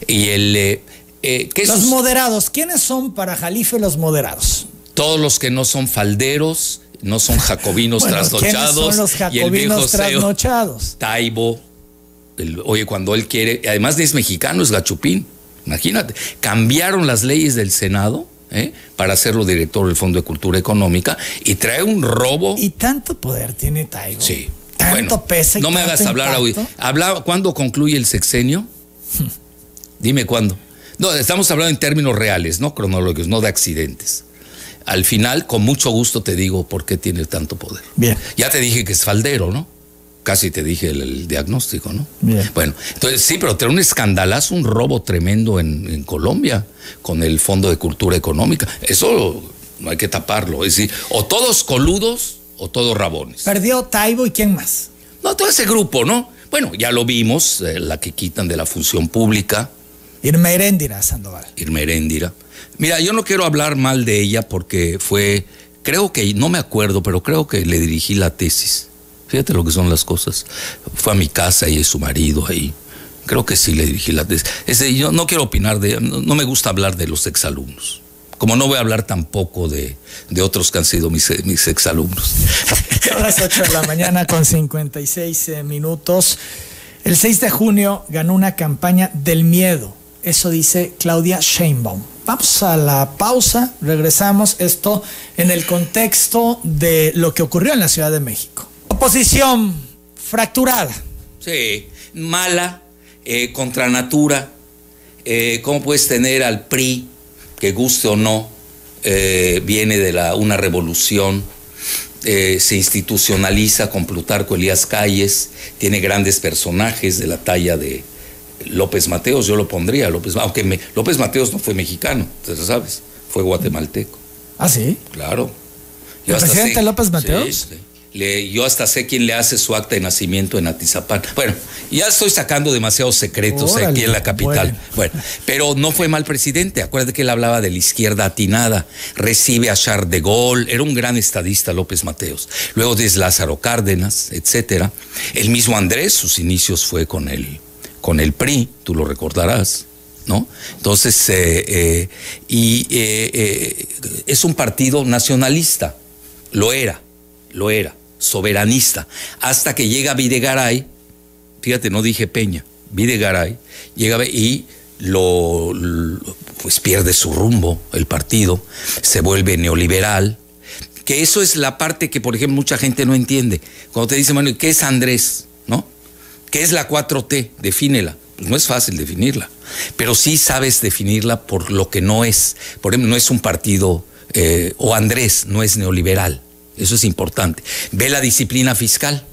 Y el, eh, eh, los moderados, ¿quiénes son para Jalife los moderados? Todos los que no son falderos, no son jacobinos trasnochados. Son los jacobinos trasnochados? Taibo. oye, cuando él quiere, además es mexicano, es gachupín. Imagínate, cambiaron las leyes del Senado ¿eh? para hacerlo director del Fondo de Cultura Económica y trae un robo. Y tanto poder tiene Taibo. Sí. Tanto peso. no me hagas hablar. Habla, ¿Cuándo concluye el sexenio? [laughs] Dime cuándo. No, estamos hablando en términos reales, no cronológicos, no de accidentes al final, con mucho gusto te digo por qué tiene tanto poder. Bien. Ya te dije que es faldero, ¿no? Casi te dije el, diagnóstico, ¿no? Bien. Bueno, entonces sí, pero tiene un escandalazo, un robo tremendo en, Colombia con el Fondo de Cultura Económica. Eso no hay que taparlo. Es decir, o todos coludos o todos rabones. Perdió Taibo y quién más. No, todo ese grupo, ¿no? Bueno, ya lo vimos, eh, la que quitan de la función pública. Irma Heréndira, Sandoval. Irma Heréndira. Mira, yo no quiero hablar mal de ella porque fue, creo que, no me acuerdo, pero creo que le dirigí la tesis. Fíjate lo que son las cosas. Fue a mi casa y es su marido ahí. Creo que sí le dirigí la tesis. yo no quiero opinar de, no, no me gusta hablar de los exalumnos. Como no voy a hablar tampoco de, de otros que han sido mis, mis exalumnos. [laughs] A las 8 de la mañana con 56 eh, minutos. El 6 de junio ganó una campaña del miedo. Eso dice Claudia Sheinbaum. Vamos a la pausa, regresamos esto en el contexto de lo que ocurrió en la Ciudad de México. Oposición fracturada. Sí, mala, eh, contra natura. Eh, ¿Cómo puedes tener al PRI, que guste o no, eh, viene de una revolución? se institucionaliza con Plutarco Elías Calles, tiene grandes personajes de la talla de, López Mateos, yo lo pondría, López, aunque López Mateos no fue mexicano, tú sabes, fue guatemalteco. ¿Ah, sí? Claro. ¿El presidente López Mateos? yo hasta sé quién le hace su acta de nacimiento en Atizapán. Bueno, ya estoy sacando demasiados secretos aquí en la capital. Bueno. pero no fue mal presidente. Acuérdate que él hablaba de la izquierda atinada. Recibe a Charles de Gaulle. Era un gran estadista López Mateos. Luego de Lázaro Cárdenas, etcétera. El mismo Andrés, sus inicios fue con él con el PRI, tú lo recordarás, ¿no? Entonces, eh, eh, y eh, es un partido nacionalista, lo era, lo era, soberanista, hasta que llega Videgaray, fíjate, no dije Peña, Videgaray, llega y lo, pues pierde su rumbo el partido, se vuelve neoliberal, que eso es la parte que, por ejemplo, mucha gente no entiende. Cuando te dicen, bueno, ¿qué es Andrés? ¿Qué es la 4T? Defínela. No es fácil definirla, pero sí sabes definirla por lo que no es. Por ejemplo, no es un partido, eh, o Andrés no es neoliberal. Eso es importante. Ve la disciplina fiscal.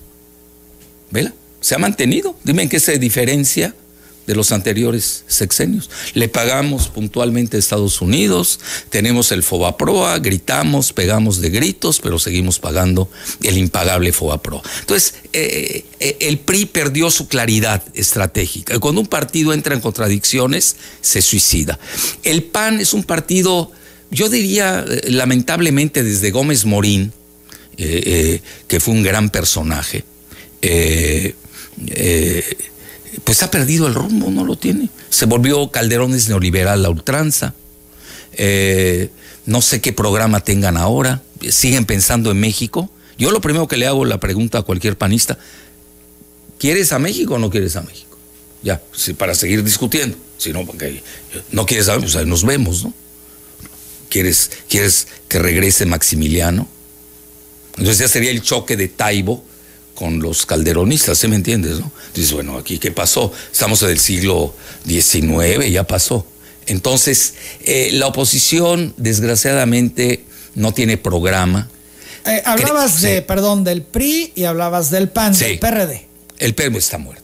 ¿Vela? Se ha mantenido. Dime en qué se diferencia de los anteriores sexenios. Le pagamos puntualmente a Estados Unidos, tenemos el FOBAPROA, gritamos, pegamos de gritos, pero seguimos pagando el impagable FOBAPROA. Entonces, eh, eh, el PRI perdió su claridad estratégica. Cuando un partido entra en contradicciones, se suicida. El PAN es un partido, yo diría, eh, lamentablemente desde Gómez Morín, que fue un gran personaje, pues ha perdido el rumbo, no lo tiene. Se volvió Calderones neoliberal la ultranza. Eh, no sé qué programa tengan ahora. Siguen pensando en México. Yo lo primero que le hago la pregunta a cualquier panista, ¿quieres a México o no quieres a México? Ya, para seguir discutiendo. Si no, porque no quieres a pues nos vemos, ¿no? ¿Quieres, ¿Quieres que regrese Maximiliano? Entonces ya sería el choque de Taibo con los calderonistas, ¿sí me entiendes? No? Dices, bueno, aquí qué pasó? Estamos en el siglo XIX, ya pasó. Entonces, eh, la oposición, desgraciadamente, no tiene programa. Eh, hablabas de, perdón, del PRI y hablabas del PAN, del PRD. El PRD está muerto.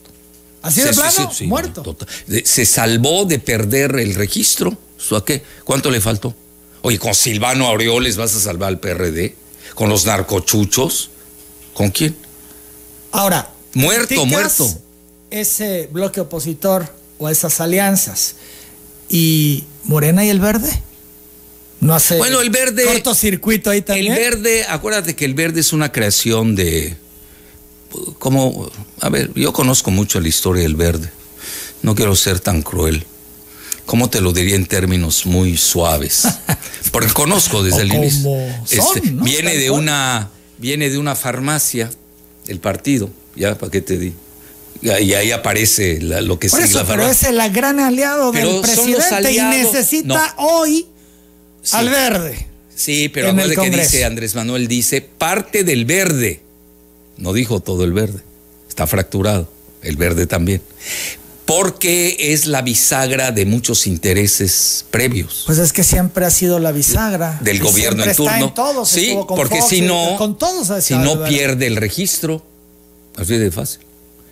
¿Así de plano? muerto. se salvó de perder el registro. ¿A qué? ¿Cuánto le faltó? Oye, con Silvano Aureoles vas a salvar al PRD. Con los narcochuchos. ¿Con quién? Ahora. Muerto, muerto. Ese bloque opositor o esas alianzas. ¿Y Morena y el Verde? No hace. Bueno, el verde. Cortocircuito ahí también. El verde, acuérdate que el verde es una creación de como, a ver, yo conozco mucho la historia del verde, no quiero ser tan cruel. ¿Cómo te lo diría en términos muy suaves? Porque conozco desde el [laughs] inicio. Este, viene de una viene de una farmacia el partido, ya para qué te di. Y ahí aparece lo que sigue la Pero es el gran aliado del presidente y necesita hoy al verde. Sí, pero a ver que dice Andrés Manuel dice parte del verde. No dijo todo el verde. Está fracturado. El verde también. Porque es la bisagra de muchos intereses previos. Pues es que siempre ha sido la bisagra. Del gobierno en turno. sí, porque si no, con todos si no pierde el registro. Así de fácil.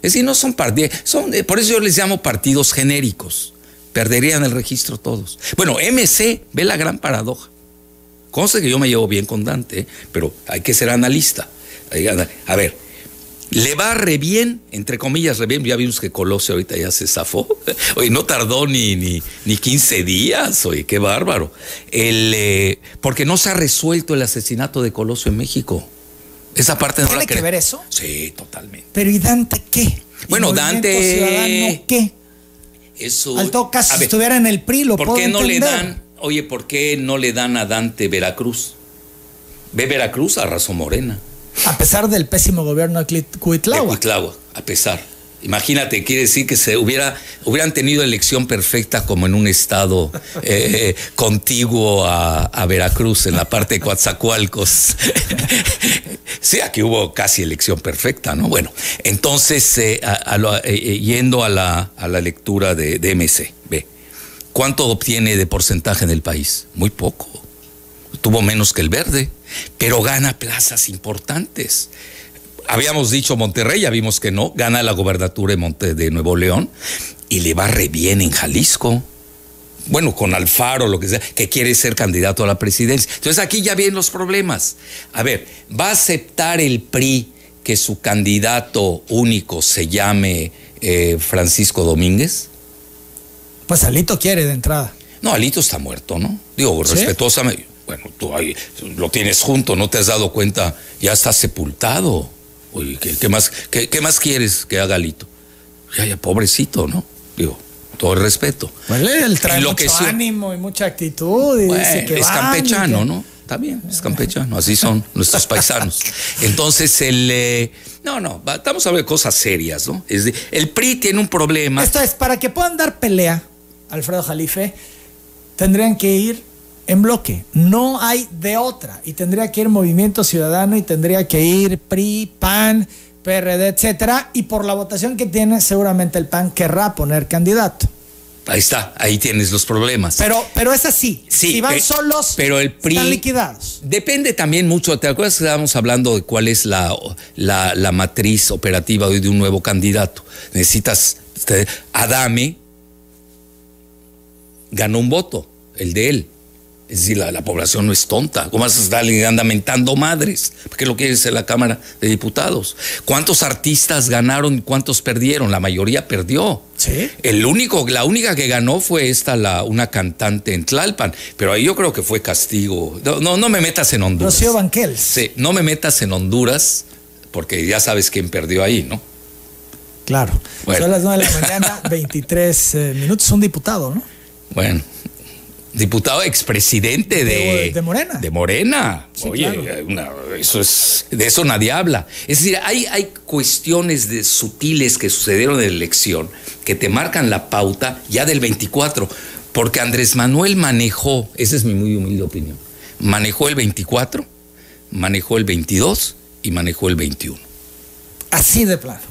Es decir, no son partidos, son, eh, por eso yo les llamo partidos genéricos. Perderían el registro todos. Bueno, MC, ve la gran paradoja. Conste que yo me llevo bien con Dante, ¿eh? pero hay que ser analista. A ver, le va re bien, entre comillas, re bien. Ya vimos que Colosio ahorita ya se zafó. [laughs] Oye, no tardó ni, ni, ni 15 días. Oye, qué bárbaro. El, eh, porque no se ha resuelto el asesinato de Colosio en México. Esa parte no la que ver eso? Sí, totalmente. Pero ¿y Dante qué? Bueno, Dante. Ciudadano qué? Eso. Al todo caso, si estuviera en el PRI, lo ¿Por qué no le dan? Oye, ¿por qué no le dan a Dante Veracruz? Ve Veracruz, a Razo Morena. A pesar del pésimo gobierno de Cuitlagua. a pesar. Imagínate, quiere decir que se hubiera, hubieran tenido elección perfecta como en un estado eh, contiguo a, Veracruz, en la parte de Coatzacoalcos. [laughs] sí, aquí hubo casi elección perfecta, ¿no? Bueno, entonces, eh, eh, yendo a la, a la lectura de, de MC, ¿cuánto obtiene de porcentaje en el país? Muy poco tuvo menos que el verde, pero gana plazas importantes. Habíamos dicho Monterrey, ya vimos que no, gana la gobernatura de, Monte, de Nuevo León y le va re bien en Jalisco. Bueno, con Alfaro, lo que sea, que quiere ser candidato a la presidencia. Entonces aquí ya vienen los problemas. A ver, ¿va a aceptar el PRI que su candidato único se llame eh, Francisco Domínguez? Pues Alito quiere de entrada. No, Alito está muerto, ¿no? Digo, respetuosamente. Bueno, tú ahí lo tienes junto, no te has dado cuenta, ya está sepultado. Oye, ¿qué, más, qué, más quieres que haga Lito? Ya, ya, pobrecito, ¿no? Digo, todo el respeto. Bueno, él trae mucho ánimo y mucha actitud. Y es campechano, ¿no? Está bien, es campechano, así son [laughs] nuestros paisanos. Entonces, el. Eh, no, no, estamos hablando de cosas serias, ¿no? Es el PRI tiene un problema. Esto es, para que puedan dar pelea, Alfredo Jalife, tendrían que ir en bloque. No hay de otra. Y tendría que ir Movimiento Ciudadano y tendría que ir PRI, PAN, PRD, etcétera. Y por la votación que tiene, seguramente el PAN querrá poner candidato. Ahí está, ahí tienes los problemas. Pero, pero es así. si van solos, pero el PRI, están liquidados. Depende también mucho. ¿Te acuerdas que estábamos hablando de cuál es la, la, la matriz operativa de un nuevo candidato? Necesitas. Este, Adame ganó un voto, el de él. Es decir, la, población no es tonta. ¿Cómo vas a estar anda mentando madres? ¿Por qué lo quieres en la Cámara de Diputados? ¿Cuántos artistas ganaron y cuántos perdieron? La mayoría perdió. Sí. El único, la única que ganó fue esta, la, una cantante en Tlalpan. Pero ahí yo creo que fue castigo. No, no, me metas en Honduras. Rocío Banquel. Sí, no me metas en Honduras, porque ya sabes quién perdió ahí, ¿no? Claro. Son las 9 de la mañana, 23 eh, minutos. Un diputado, ¿no? Bueno diputado expresidente de, de, Morena. De Morena. Oye, eso es, de eso nadie habla. Es decir, hay, hay cuestiones de, sutiles que sucedieron en la elección que te marcan la pauta ya del 24. Porque Andrés Manuel manejó, esa es mi muy humilde opinión, manejó el 24, manejó el 22 y manejó el 21. Así de plano.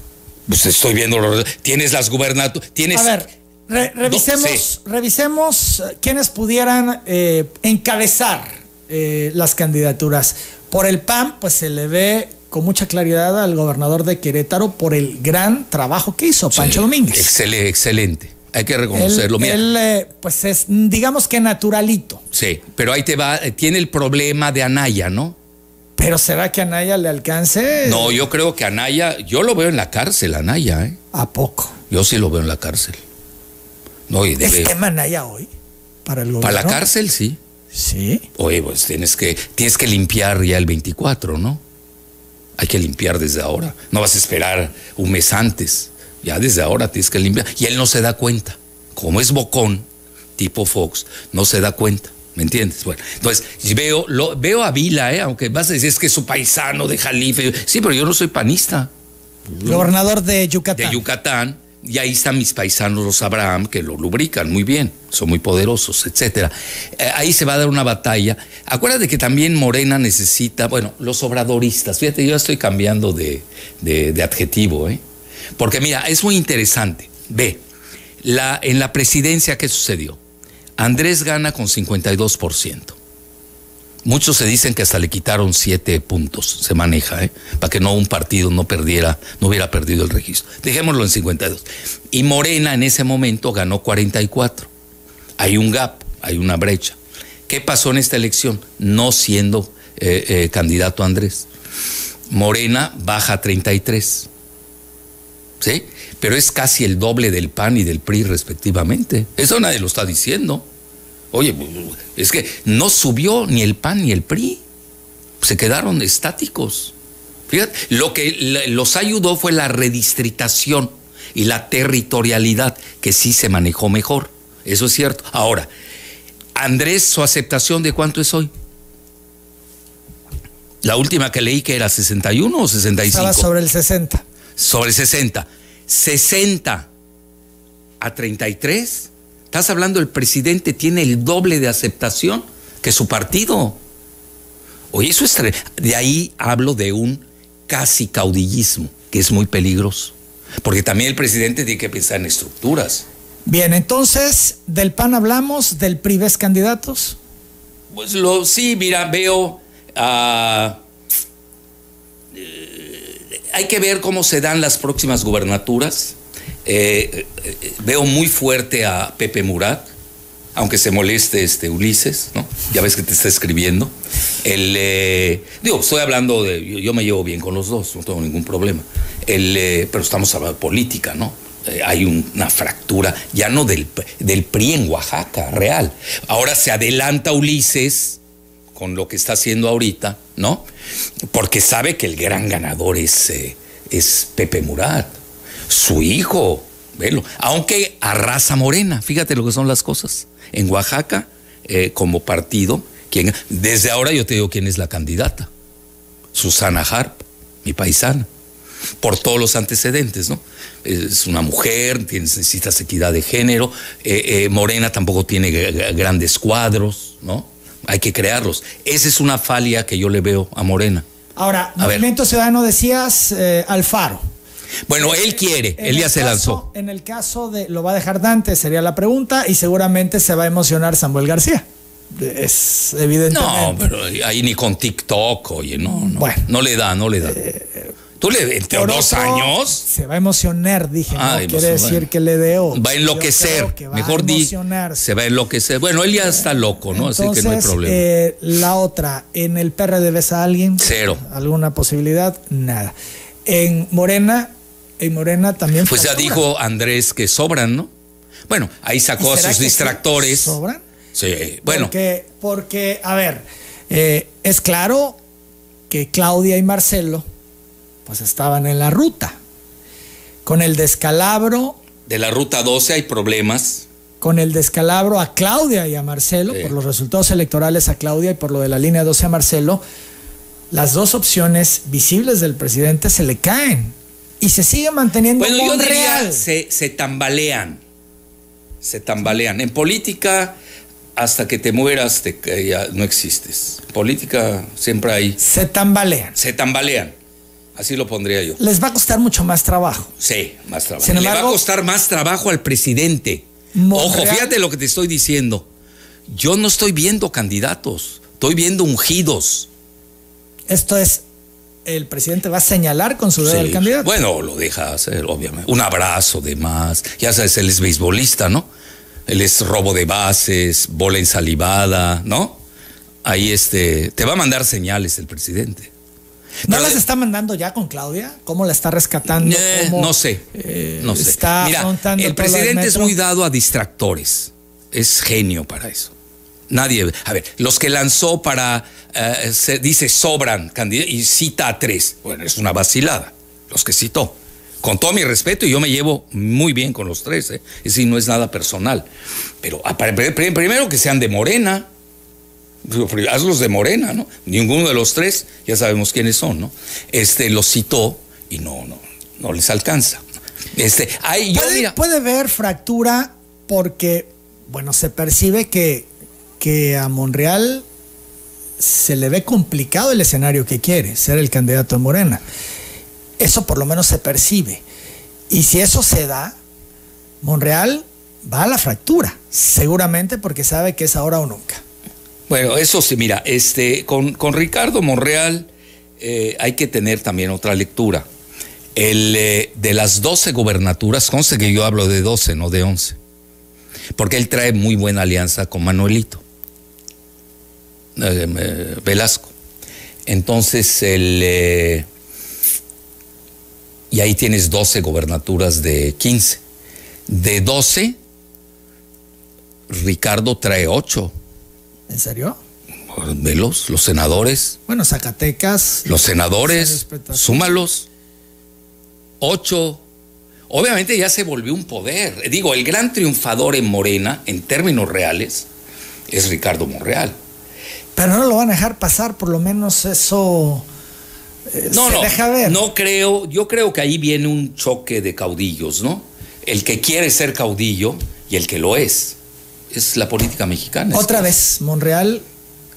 Pues estoy viendo, tienes las gubernaturas, tienes... A ver, revisemos, revisemos eh, quiénes pudieran eh, encabezar eh, las candidaturas. Por el PAN, pues se le ve con mucha claridad al gobernador de Querétaro por el gran trabajo que hizo, Pancho Domínguez. Excelente, excelente. Hay que reconocerlo. Él, pues es, digamos que naturalito. Sí, pero ahí te va, tiene el problema de Anaya, ¿no? Pero ¿será que Anaya le alcance? No, yo creo que Anaya, yo lo veo en la cárcel, Anaya, ¿eh? ¿A poco? Yo sí lo veo en la cárcel. No, y debe... ¿Es tema Anaya hoy? Para el gobierno. Para la cárcel, sí. Sí. Oye, pues tienes que, tienes que limpiar ya el 24, ¿no? Hay que limpiar desde ahora. No vas a esperar un mes antes. Ya desde ahora tienes que limpiar. Y él no se da cuenta. Como es bocón, tipo Fox, no se da cuenta. ¿Me entiendes? Bueno, entonces veo, lo, veo a Vila, ¿eh? aunque vas a decir es que es su paisano de Jalife. Sí, pero yo no soy panista. Gobernador de Yucatán. De Yucatán. Y ahí están mis paisanos los Abraham, que lo lubrican muy bien, son muy poderosos, etcétera. Eh, ahí se va a dar una batalla. Acuérdate que también Morena necesita, bueno, los obradoristas. Fíjate, yo estoy cambiando de, de adjetivo, ¿eh? Porque mira, es muy interesante. Ve, la, en la presidencia, ¿qué sucedió? Andrés gana con 52%. Muchos se dicen que hasta le quitaron siete puntos, se maneja, ¿eh? para que no un partido no perdiera, no hubiera perdido el registro. Dejémoslo en 52. Y Morena en ese momento ganó 44. Hay un gap, hay una brecha. ¿Qué pasó en esta elección? No siendo eh, eh, candidato Andrés. Morena baja a 33. ¿Sí? pero es casi el doble del PAN y del PRI respectivamente. Eso nadie lo está diciendo. Oye, es que no subió ni el PAN ni el PRI. Se quedaron estáticos. Fíjate, lo que los ayudó fue la redistritación y la territorialidad, que sí se manejó mejor. Eso es cierto. Ahora, Andrés, su aceptación de cuánto es hoy. La última que leí que era 61 o 65. Estaba sobre el 60. Sobre 60. 60 a 33, estás hablando, el presidente tiene el doble de aceptación que su partido. Oye, eso es. De ahí hablo de un casi caudillismo, que es muy peligroso. Porque también el presidente tiene que pensar en estructuras. Bien, entonces, ¿del PAN hablamos? ¿Del PRI ves candidatos? Pues lo, sí, mira, veo. a hay que ver cómo se dan las próximas gubernaturas. Eh, eh, veo muy fuerte a Pepe Murat, aunque se moleste este Ulises, ¿no? Ya ves que te está escribiendo. El, eh, digo, estoy hablando de. Yo, me llevo bien con los dos, no tengo ningún problema. El, pero estamos hablando de política, ¿no? hay una fractura, ya no del, del PRI en Oaxaca, real. Ahora se adelanta Ulises con lo que está haciendo ahorita, ¿no? Porque sabe que el gran ganador es, es Pepe Murat, su hijo, velo, aunque arrasa Morena, fíjate lo que son las cosas. En Oaxaca, eh, como partido, quien, desde ahora yo te digo quién es la candidata, Susana Harp, mi paisana por todos los antecedentes, ¿no? Es una mujer, necesita equidad de género, eh, Morena tampoco tiene grandes cuadros, ¿no? hay que crearlos. Esa es una falia que yo le veo a Morena. Ahora, Movimiento Ciudadano decías eh, Alfaro. Bueno, él quiere, él ya se lanzó. En el caso de lo va a dejar Dante, sería la pregunta, y seguramente se va a emocionar Samuel García. Es evidente. No, pero ahí ni con TikTok, oye, no, no. Bueno, no le da, no le da. Eh, ¿Tú le entre dos años? Se va a emocionar, dije. no quiere decir que le dé Va a enloquecer. Mejor di. Se va a enloquecer. Bueno, él ya está loco, ¿no? Así que no hay problema. Eh, la otra, ¿en el PRD ves a alguien? Cero. ¿Alguna posibilidad? Nada. En Morena, en Morena también. Pues ya dijo Andrés que sobran, ¿no? Bueno, ahí sacó a sus distractores. ¿Sobran? Sí, bueno. Porque, porque a ver, eh, es claro que Claudia y Marcelo pues estaban en la ruta. Con el descalabro. De la ruta 12 hay problemas. Con el descalabro a Claudia y a Marcelo, por los resultados electorales a Claudia y por lo de la línea 12 a Marcelo, las dos opciones visibles del presidente se le caen y se sigue manteniendo bueno, yo diría, Se, se tambalean. Se tambalean. En política, hasta que te mueras, te, ya no existes. Política siempre hay. Se tambalean. Se tambalean. Así lo pondría yo. Les va a costar mucho más trabajo. Sí, más trabajo. Sin Le va a embargo- costar más trabajo al presidente. Monreal- Ojo, fíjate lo que te estoy diciendo. Yo no estoy viendo candidatos, estoy viendo ungidos. Esto es, el presidente va a señalar con su dedo Sí. al candidato. Bueno, lo deja hacer, obviamente. Un abrazo de más. Ya sabes, él es beisbolista, ¿no? Él es robo de bases, bola ensalivada, ¿no? Ahí este, te va a mandar señales el presidente. ¿No Pero las de- está mandando ya con Claudia? ¿Cómo la está rescatando? Eh, ¿Cómo, no sé, eh, no sé. Está Mira, el presidente es muy dado a distractores. Es genio para eso. Nadie, a ver, los que lanzó para, eh, se dice sobran candid- y cita a tres. Bueno, es una vacilada. Los que citó. Con todo mi respeto, y yo me llevo muy bien con los tres, ¿eh? Es decir, no es nada personal. Pero pri- pri- primero que sean de Morena. Hazlos de Morena, ¿no? Ninguno de los tres, ya sabemos quiénes son, ¿no? Este los citó y no, no, no les alcanza. Este, ay, yo, puede, mira, puede haber fractura porque, bueno, se percibe que, que a Monreal se le ve complicado el escenario que quiere, ser el candidato de Morena. Eso por lo menos se percibe. Y si eso se da, Monreal va a la fractura, seguramente porque sabe que es ahora o nunca. Bueno, eso sí, mira, este, con, con Ricardo Monreal eh, hay que tener también otra lectura. El, eh, de las 12 gobernaturas, conste que yo hablo de 12, no de 11, porque él trae muy buena alianza con Manuelito eh, Velasco. Entonces, el, eh, y ahí tienes 12 gobernaturas de 15. De 12, Ricardo trae 8. ¿En serio? Velos, los senadores, Bueno, Zacatecas. los senadores, súmalos. Ocho. Obviamente ya se volvió un poder. Digo, el gran triunfador en Morena, en términos reales, es Ricardo Monreal. Pero no lo van a dejar pasar, por lo menos eso. eh, No, se no, deja ver. no creo, yo creo que ahí viene un choque de caudillos, ¿no? El que quiere ser caudillo y el que lo es. Es la política mexicana. Otra vez, Monreal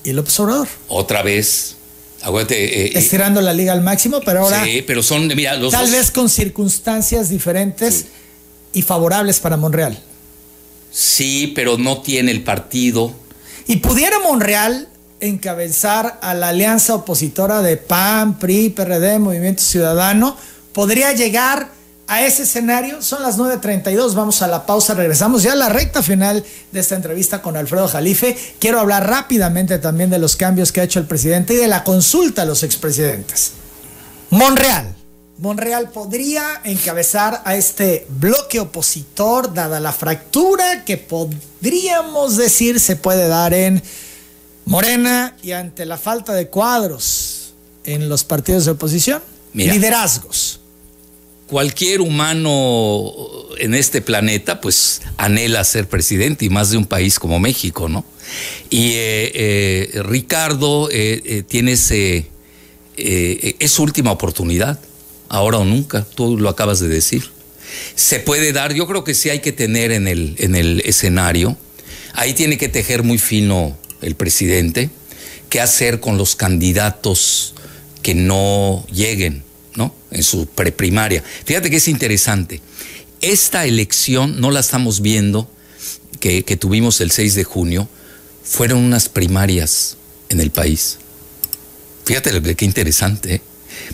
y López Obrador. Otra vez. Acuérdate. eh, eh, Estirando la liga al máximo, pero ahora sí, pero son, mira, los tal dos- vez con circunstancias diferentes y favorables para Monreal. Sí, pero no tiene el partido. Y pudiera Monreal encabezar a la alianza opositora de PAN, PRI, PRD, Movimiento Ciudadano, podría llegar a ese escenario. Son las 9.32, vamos a la pausa, regresamos ya a la recta final de esta entrevista con Alfredo Jalife. Quiero hablar rápidamente también de los cambios que ha hecho el presidente y de la consulta a los expresidentes. Monreal. Monreal podría encabezar a este bloque opositor, dada la fractura que podríamos decir se puede dar en Morena y ante la falta de cuadros en los partidos de oposición, Mira. liderazgos. Cualquier humano en este planeta, pues anhela ser presidente y más de un país como México, ¿no? Y eh, eh, Ricardo eh, tiene ese, es su última oportunidad, ahora o nunca, tú lo acabas de decir. Se puede dar, yo creo que sí hay que tener en el, en el escenario, ahí tiene que tejer muy fino el presidente, qué hacer con los candidatos que no lleguen, ¿no? En su preprimaria. Fíjate que es interesante. Esta elección no la estamos viendo, que, tuvimos el 6 de junio, fueron unas primarias en el país. Fíjate qué interesante, ¿eh?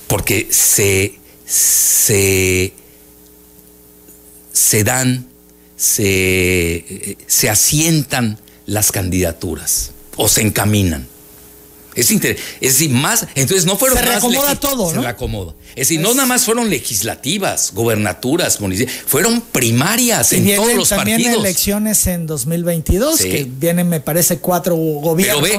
porque se, se, se dan, se, se asientan las candidaturas o se encaminan. Es, inter- es decir, más, entonces no fueron Se más reacomoda todo, se ¿no? reacomoda. Es decir, no nada más fueron legislativas, gobernaturas, municipios, fueron primarias Y en vienen todos los también partidos. elecciones en 2022, Sí. que vienen, me parece, cuatro Pero gobiernos. ve,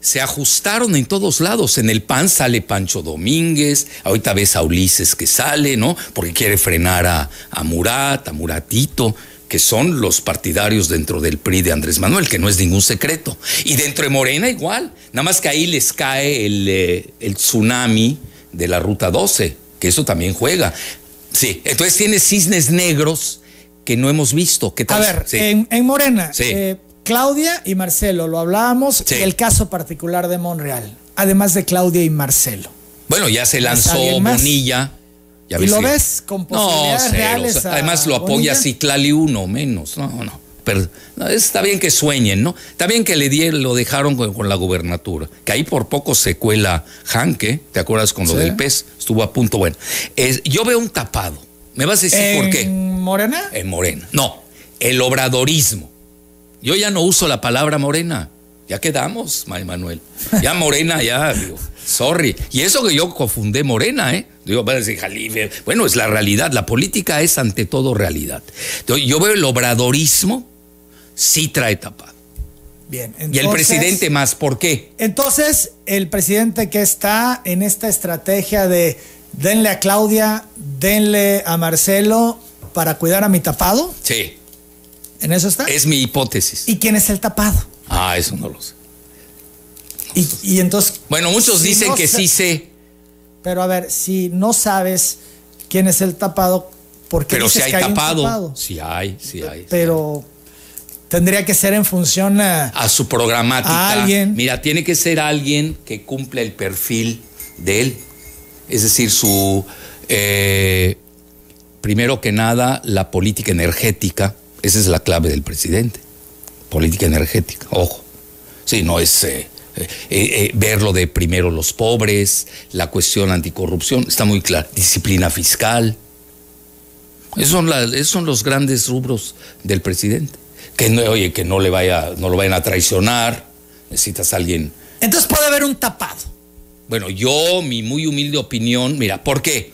se ajustaron en todos lados. En el PAN sale Pancho Domínguez, ahorita ves a Ulises que sale, ¿no? Porque quiere frenar a, a Murat, a Muratito, que son los partidarios dentro del PRI de Andrés Manuel, que no es ningún secreto. Y dentro de Morena igual, nada más que ahí les cae el, eh, el tsunami de la Ruta 12, que eso también juega. Sí, entonces tienes cisnes negros que no hemos visto. ¿Qué A tal? ver, Sí. en, en Morena, Sí. eh, Claudia y Marcelo, lo hablábamos, Sí. el caso particular de Monreal, además de Claudia y Marcelo. Bueno, ya se lanzó? Bonilla. Ya ¿Y lo que- ves con posibilidades cero. reales O sea, a además lo apoya? Ciclali uno menos. No, no. Pero, no, está bien que sueñen, ¿no? Está bien que le dieron, lo dejaron con, con la gubernatura. Que ahí por poco se cuela Hanke, ¿te acuerdas con lo Sí. del pez? Estuvo a punto. Bueno, es- yo veo un tapado. ¿Me vas a decir por ¿En qué? Morena? En Morena. No, el obradorismo. Yo ya no uso la palabra morena. Ya quedamos, Manuel. Ya morena, ya, digo, sorry. Y eso que yo confundé morena, ¿eh? Digo, Jalife. Bueno, es la realidad. La política es ante todo realidad. Entonces, yo veo el obradorismo, sí trae tapado. Bien. y el entonces- presidente más, ¿por qué? Entonces, el presidente que está en esta estrategia de denle a Claudia, denle a Marcelo para cuidar a mi tapado, Sí, ¿en eso está? es mi hipótesis. ¿Y quién es el tapado? Ah, eso no lo sé. Y, y entonces, Bueno, muchos Si dicen no que sí sé, pero a ver, si no sabes quién es el tapado, ¿por qué pero si hay que un tapado. Sí hay, sí hay. sí Pero tendría que ser en función a... a su programática. A alguien. Mira, tiene que ser alguien que cumpla el perfil de él. Es decir, su. eh, primero que nada, la política energética. Esa es la clave del presidente. Política energética, ojo. Sí, no es. eh, eh, eh, ver lo de primero los pobres, la cuestión anticorrupción, está muy claro. Disciplina fiscal. Esos son, la- esos son los grandes rubros del presidente. Que no, oye, que no le vaya, no lo vayan a traicionar. Necesitas a alguien. Entonces puede haber un tapado. Bueno, yo, mi muy humilde opinión, mira, ¿por qué?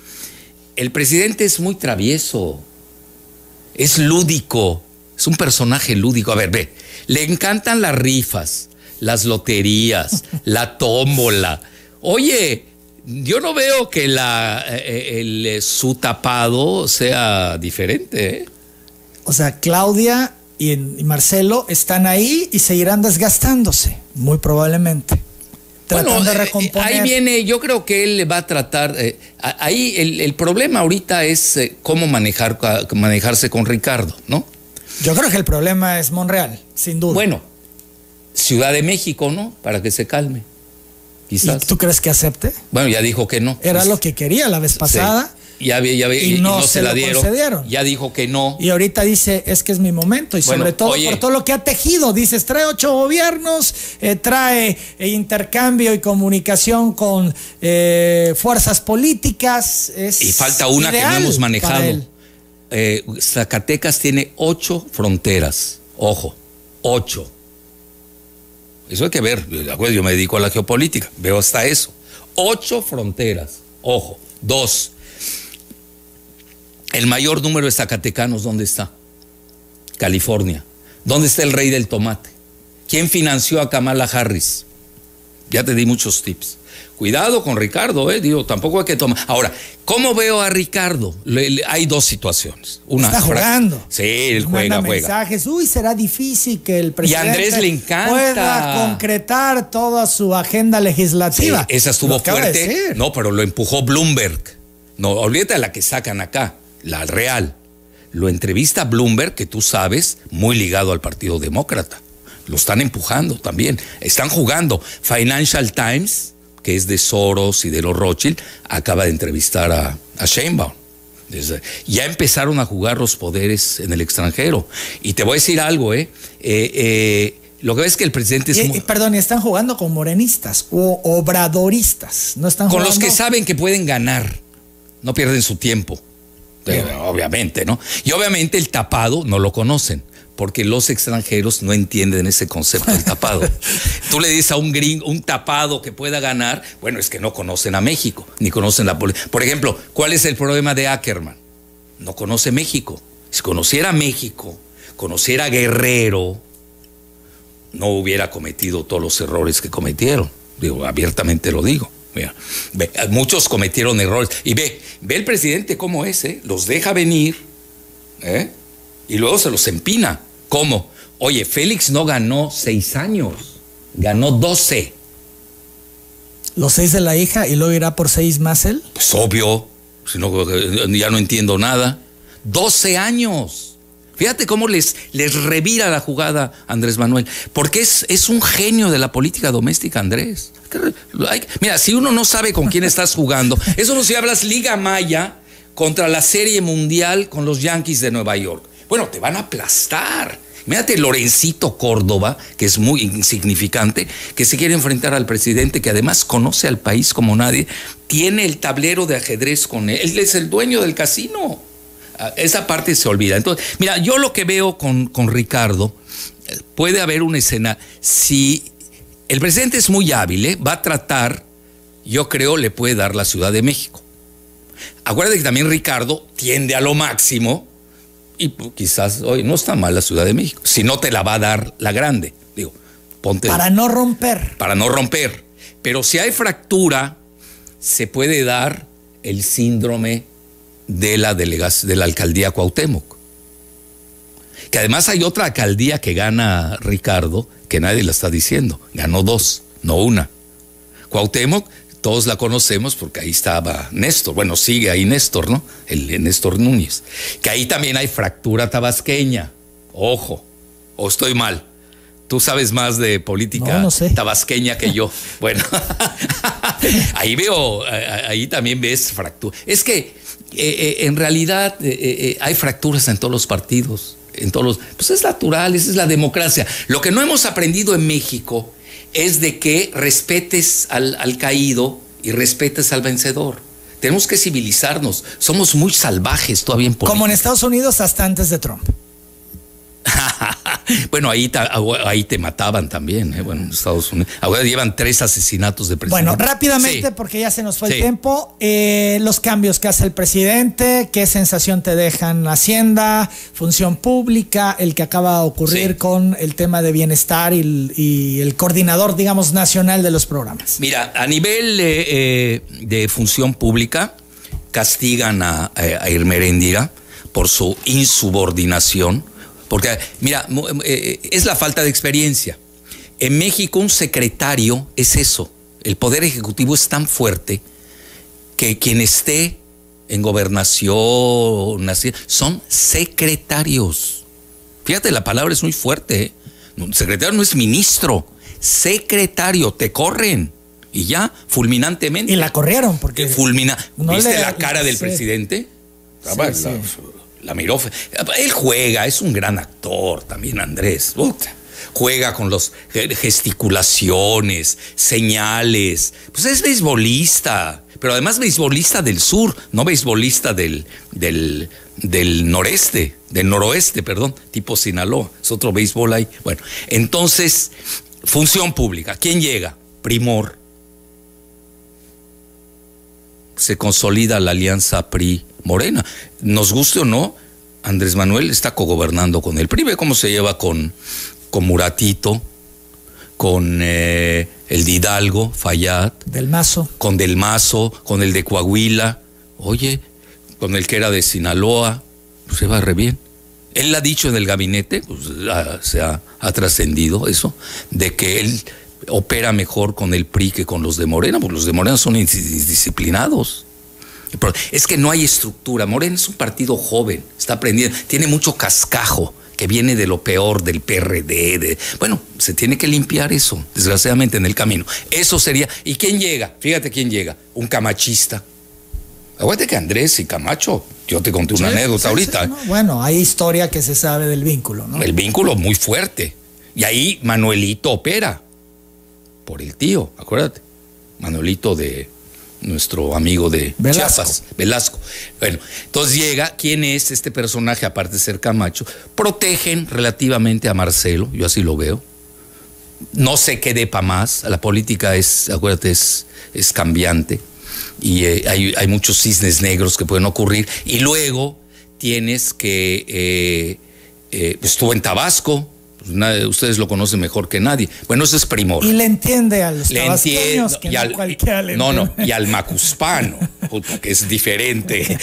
El presidente es muy travieso. Es lúdico. Es un personaje lúdico. A ver, ve. Le encantan las rifas, las loterías, la tómbola. Oye, yo no veo que la, eh, el, eh, su tapado sea diferente. ¿eh? O sea, Claudia y, y Marcelo están ahí y seguirán desgastándose, muy probablemente. Tratando Bueno, de eh, recomponer. ahí viene, yo creo que él va a tratar, eh, ahí el, el problema ahorita es eh, cómo manejar, manejarse con Ricardo, ¿no? Yo creo que el problema es Monreal, sin duda. Bueno, Ciudad de México, ¿no? Para que se calme. ¿Y Quizás. tú crees que acepte? Bueno, ya dijo que no. Era Pues, lo que quería la vez sí. pasada. Ya, ya ve- y y, no se se, la dieron. concedieron. Ya dijo que no. Y ahorita dice, es que es mi momento. Y Bueno, sobre todo oye. por todo lo que ha tejido. Dices, trae ocho gobiernos, eh, trae eh, intercambio y comunicación con eh, fuerzas políticas. Es Y falta una que no hemos manejado. Eh, Zacatecas tiene ocho fronteras. Ojo, ocho. Eso hay que ver. Yo me dedico a la geopolítica. Veo hasta eso. Ocho fronteras. Ojo. Dos. El mayor número de zacatecanos, ¿dónde está? California. ¿Dónde está el rey del tomate? ¿Quién financió a Kamala Harris? Ya te di muchos tips. Cuidado con Ricardo, eh, digo, tampoco hay que tomar. Ahora, ¿cómo veo a Ricardo? Le- le- hay dos situaciones. Una Está jugando. Sí, él Manda juega, juega. mensajes. Uy, será difícil que el presidente Andrés le encanta. pueda concretar toda su agenda Sí, legislativa. esa estuvo de fuerte. No, pero lo empujó Bloomberg. No, olvídate de la que sacan acá, la real. Lo entrevista Bloomberg, que tú sabes, muy ligado al Partido Demócrata. Lo están empujando también. Están jugando. Financial Times, que es de Soros y de los Rothschild, acaba de entrevistar a, a Sheinbaum. Desde- ya empezaron a jugar los poderes en el extranjero. Y te voy a decir algo, ¿eh? Eh, eh, lo que ves es que el presidente es y, perdón, y están jugando con morenistas o obradoristas. No están con los que saben que pueden ganar, no pierden su tiempo. Eh, obviamente, ¿no? Y obviamente el tapado no lo conocen, porque los extranjeros no entienden ese concepto del tapado. [laughs] Tú le dices a un gringo, un tapado que pueda ganar, bueno, es que no conocen a México, ni conocen la política. Por ejemplo, ¿cuál es el problema de Ackerman? No conoce México. Si conociera México, conociera Guerrero, no hubiera cometido todos los errores que cometieron. Digo, abiertamente lo digo. Mira, ve, muchos cometieron errores. Y ve, ve el presidente cómo es, ¿eh? Los deja venir, ¿eh? Y luego se los empina. ¿Cómo? Oye, Félix no ganó seis años, ganó doce. Los seis de la hija y luego irá por seis más él. Pues obvio, si no, eh, ya no entiendo nada. 12 años. Fíjate cómo les, les revira la jugada Andrés Manuel, porque es, es un genio de la política doméstica, Andrés. Mira, si uno no sabe con quién estás jugando, eso no si hablas Liga Maya contra la Serie Mundial con los Yankees de Nueva York. Bueno, te van a aplastar. Mírate Lorencito Córdoba, que es muy insignificante, que se quiere enfrentar al presidente, que además conoce al país como nadie, tiene el tablero de ajedrez con él, él es el dueño del casino. Ah, esa parte se olvida. Entonces, mira, yo lo que veo con, con Ricardo, eh, puede haber una escena, si el presidente es muy hábil, ¿eh? va a tratar, yo creo, le puede dar la Ciudad de México. Acuérdate que también Ricardo tiende a lo máximo y pues, quizás hoy no está mal la Ciudad de México, si no te la va a dar la grande. Digo, ponte. Para no romper. Para no romper. Pero si hay fractura, se puede dar el síndrome de la, de la alcaldía Cuauhtémoc. Que además hay otra alcaldía que gana Ricardo, que nadie la está diciendo. Ganó dos, no una. Cuauhtémoc todos la conocemos porque ahí estaba Néstor, bueno, sigue ahí Néstor, ¿no? El, Néstor Núñez. Que ahí también hay fractura tabasqueña. Ojo, o estoy mal. Tú sabes más de política tabasqueña que yo. [laughs] Bueno, [laughs] ahí veo, ahí también ves fractura. Es que eh, eh, en realidad eh, hay fracturas en todos los partidos, en todos los, pues es natural, esa es la democracia. Lo que no hemos aprendido en México es de que respetes al, al caído y respetes al vencedor. Tenemos que civilizarnos. Somos muy salvajes todavía en Como en Estados Unidos hasta antes de Trump. [laughs] bueno, ahí, ahí te mataban también, ¿eh? bueno, en Estados Unidos. Ahora llevan tres asesinatos de presidente. Bueno, rápidamente, porque ya se nos fue el tiempo, eh, los cambios que hace el presidente, qué sensación te dejan Hacienda, función pública, el que acaba de ocurrir con el tema de bienestar y, el coordinador, digamos, nacional de los programas. Mira, a nivel eh, de función pública, castigan a, a por su insubordinación porque, mira, eh, es la falta de experiencia. En México un secretario es eso. El poder ejecutivo es tan fuerte que quien esté en gobernación son secretarios. Fíjate, la palabra es muy fuerte. ¿eh? Secretario no es ministro, secretario, te corren. Y ya, fulminantemente. Y la corrieron porque... Fulmina. ¿Viste la cara del presidente? Sí, la miró. Él juega, es un gran actor también, Andrés. Juega con las gesticulaciones, señales. Pues es beisbolista, pero además beisbolista del sur, no beisbolista del, del, del noreste, del noroeste, perdón, tipo Sinaloa. Es otro béisbol ahí. Bueno, entonces, función pública. ¿Quién llega? Primor. Se consolida la alianza PRI Morena. Nos guste o no, Andrés Manuel está cogobernando con el PRI. Ve cómo se lleva con, con Muratito, con eh, el de Hidalgo, Fayad. Del Mazo. Con Del Mazo, con el de Coahuila. Oye, con el que era de Sinaloa. Pues se va re bien. Él ha dicho en el gabinete, pues, se ha, ha trascendido eso, de que él opera mejor con el PRI que con los de Morena, porque los de Morena son indisciplinados. Es que no hay estructura. Morena es un partido joven, está aprendiendo, tiene mucho cascajo que viene de lo peor del PRD. De, bueno, se tiene que limpiar eso, desgraciadamente, en el camino. Eso sería. ¿Y quién llega? Fíjate quién llega. Un camachista. Aguante que Andrés y Camacho, yo te conté una anécdota ahorita. bueno, hay historia que se sabe del vínculo, ¿no? El vínculo muy fuerte. Y ahí Manuelito opera. Por el tío, acuérdate. Manuelito de, nuestro amigo de Velasco. Chiapas, Velasco. Bueno, entonces llega, ¿quién es este personaje aparte de ser Camacho? Protegen relativamente a Marcelo, yo así lo veo. No se quede para más, la política es, acuérdate, es, es cambiante y eh, hay, muchos cisnes negros que pueden ocurrir. Y luego tienes que, eh, eh, estuvo en Tabasco, ustedes lo conocen mejor que nadie. Bueno, eso es primor. Y le entiende a los le entiende, y al, no, no, y al macuspano, que es diferente.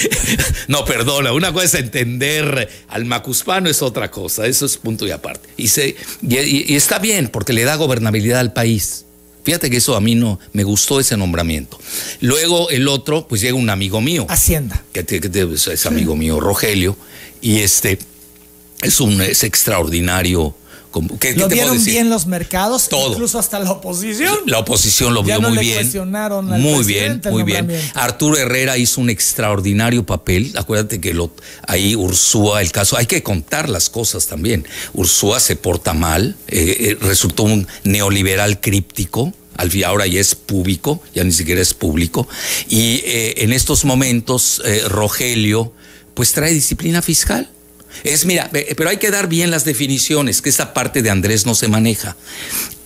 no, perdona, una cosa es entender al macuspano es otra cosa, eso es punto y aparte. Y, se, y, está bien, porque le da gobernabilidad al país. Fíjate que eso a mí no me gustó ese nombramiento. Luego el otro, pues llega un amigo mío. Hacienda. Que, es amigo mío, Rogelio. Y este, Es un es extraordinario. Como- ¿Qué, qué Lo te vieron decir? bien los mercados, Todo. incluso hasta la oposición. La oposición lo Ya vio no muy le bien. cuestionaron al Muy bien, muy bien. Arturo Herrera hizo un extraordinario papel. Acuérdate que lo, ahí Ursúa, el caso, hay que contar las cosas también. Ursúa se porta mal, eh, eh, resultó un neoliberal críptico. Al fin, ahora ya es público, ya ni siquiera es público. Y eh, en estos momentos, eh, Rogelio, pues trae disciplina fiscal. Es, mira, pero hay que dar bien las definiciones, que esa parte de Andrés no se maneja.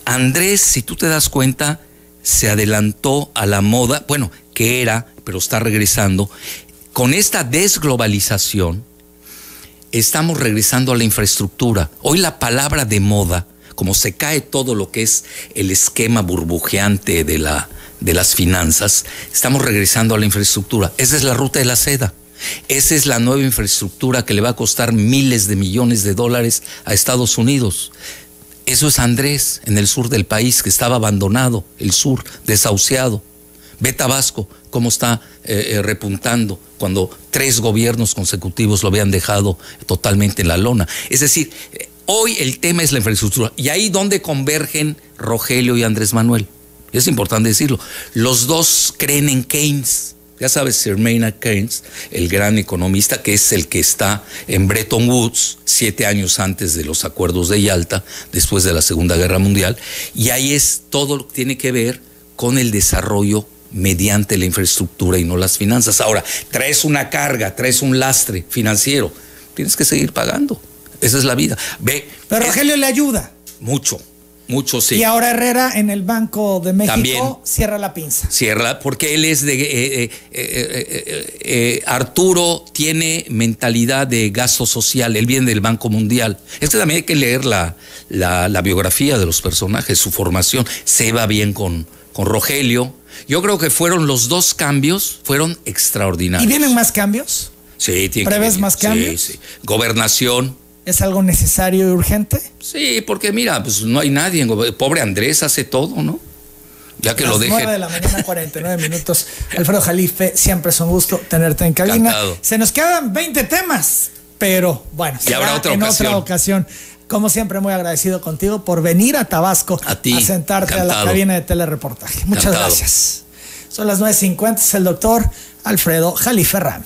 Andrés, si tú te das cuenta, se adelantó a la moda, bueno, que era, pero está regresando. Con esta desglobalización, estamos regresando a la infraestructura. Hoy la palabra de moda, como se cae todo lo que es el esquema burbujeante de, la, de las finanzas, estamos regresando a la infraestructura. Esa es la ruta de la seda. Esa es la nueva infraestructura que le va a costar miles de millones de dólares a Estados Unidos. Eso es Andrés, en el sur del país, que estaba abandonado, el sur, desahuciado. Ve Tabasco, cómo está eh, eh, repuntando cuando tres gobiernos consecutivos lo habían dejado totalmente en la lona. Es decir, hoy el tema es la infraestructura. Y ahí donde convergen Rogelio y Andrés Manuel. Es importante decirlo. Los dos creen en Keynes. Ya sabes, Sir Maynard Keynes, el gran economista, que es el que está en Bretton Woods, siete años antes de los acuerdos de Yalta, después de la Segunda Guerra Mundial, y ahí es todo lo que tiene que ver con el desarrollo mediante la infraestructura y no las finanzas. Ahora, traes una carga, traes un lastre financiero, tienes que seguir pagando. Esa es la vida. Ve, Pero Rogelio le ayuda. mucho, mucho sí. Y ahora Herrera en el Banco de México También. cierra la pinza. Cierra, porque él es de. eh, eh, eh, eh, Arturo tiene mentalidad de gasto social, él viene del Banco Mundial. Es que también hay que leer la, la, la biografía de los personajes, su formación. Se va bien con, con Rogelio. Yo creo que fueron los dos cambios, fueron ¿Y extraordinarios. vienen más cambios? Sí, tiene que ¿Prevés más Sí, cambios? sí. Gobernación. ¿Es algo necesario y urgente? Sí, porque mira, pues no hay nadie. Pobre Andrés hace todo, ¿no? Ya que lo deje. 9 de la mañana, 49 minutos. [laughs] Alfredo Jalife, siempre es un gusto tenerte en cabina. Encantado. Se nos quedan 20 temas, pero bueno, Y habrá será otra en ocasión. otra ocasión. Como siempre, muy agradecido contigo por venir a Tabasco A ti, sentarte a la cabina de telereportaje. Muchas Encantado. gracias. Son las 9.50, es el doctor Alfredo Jalife Rame.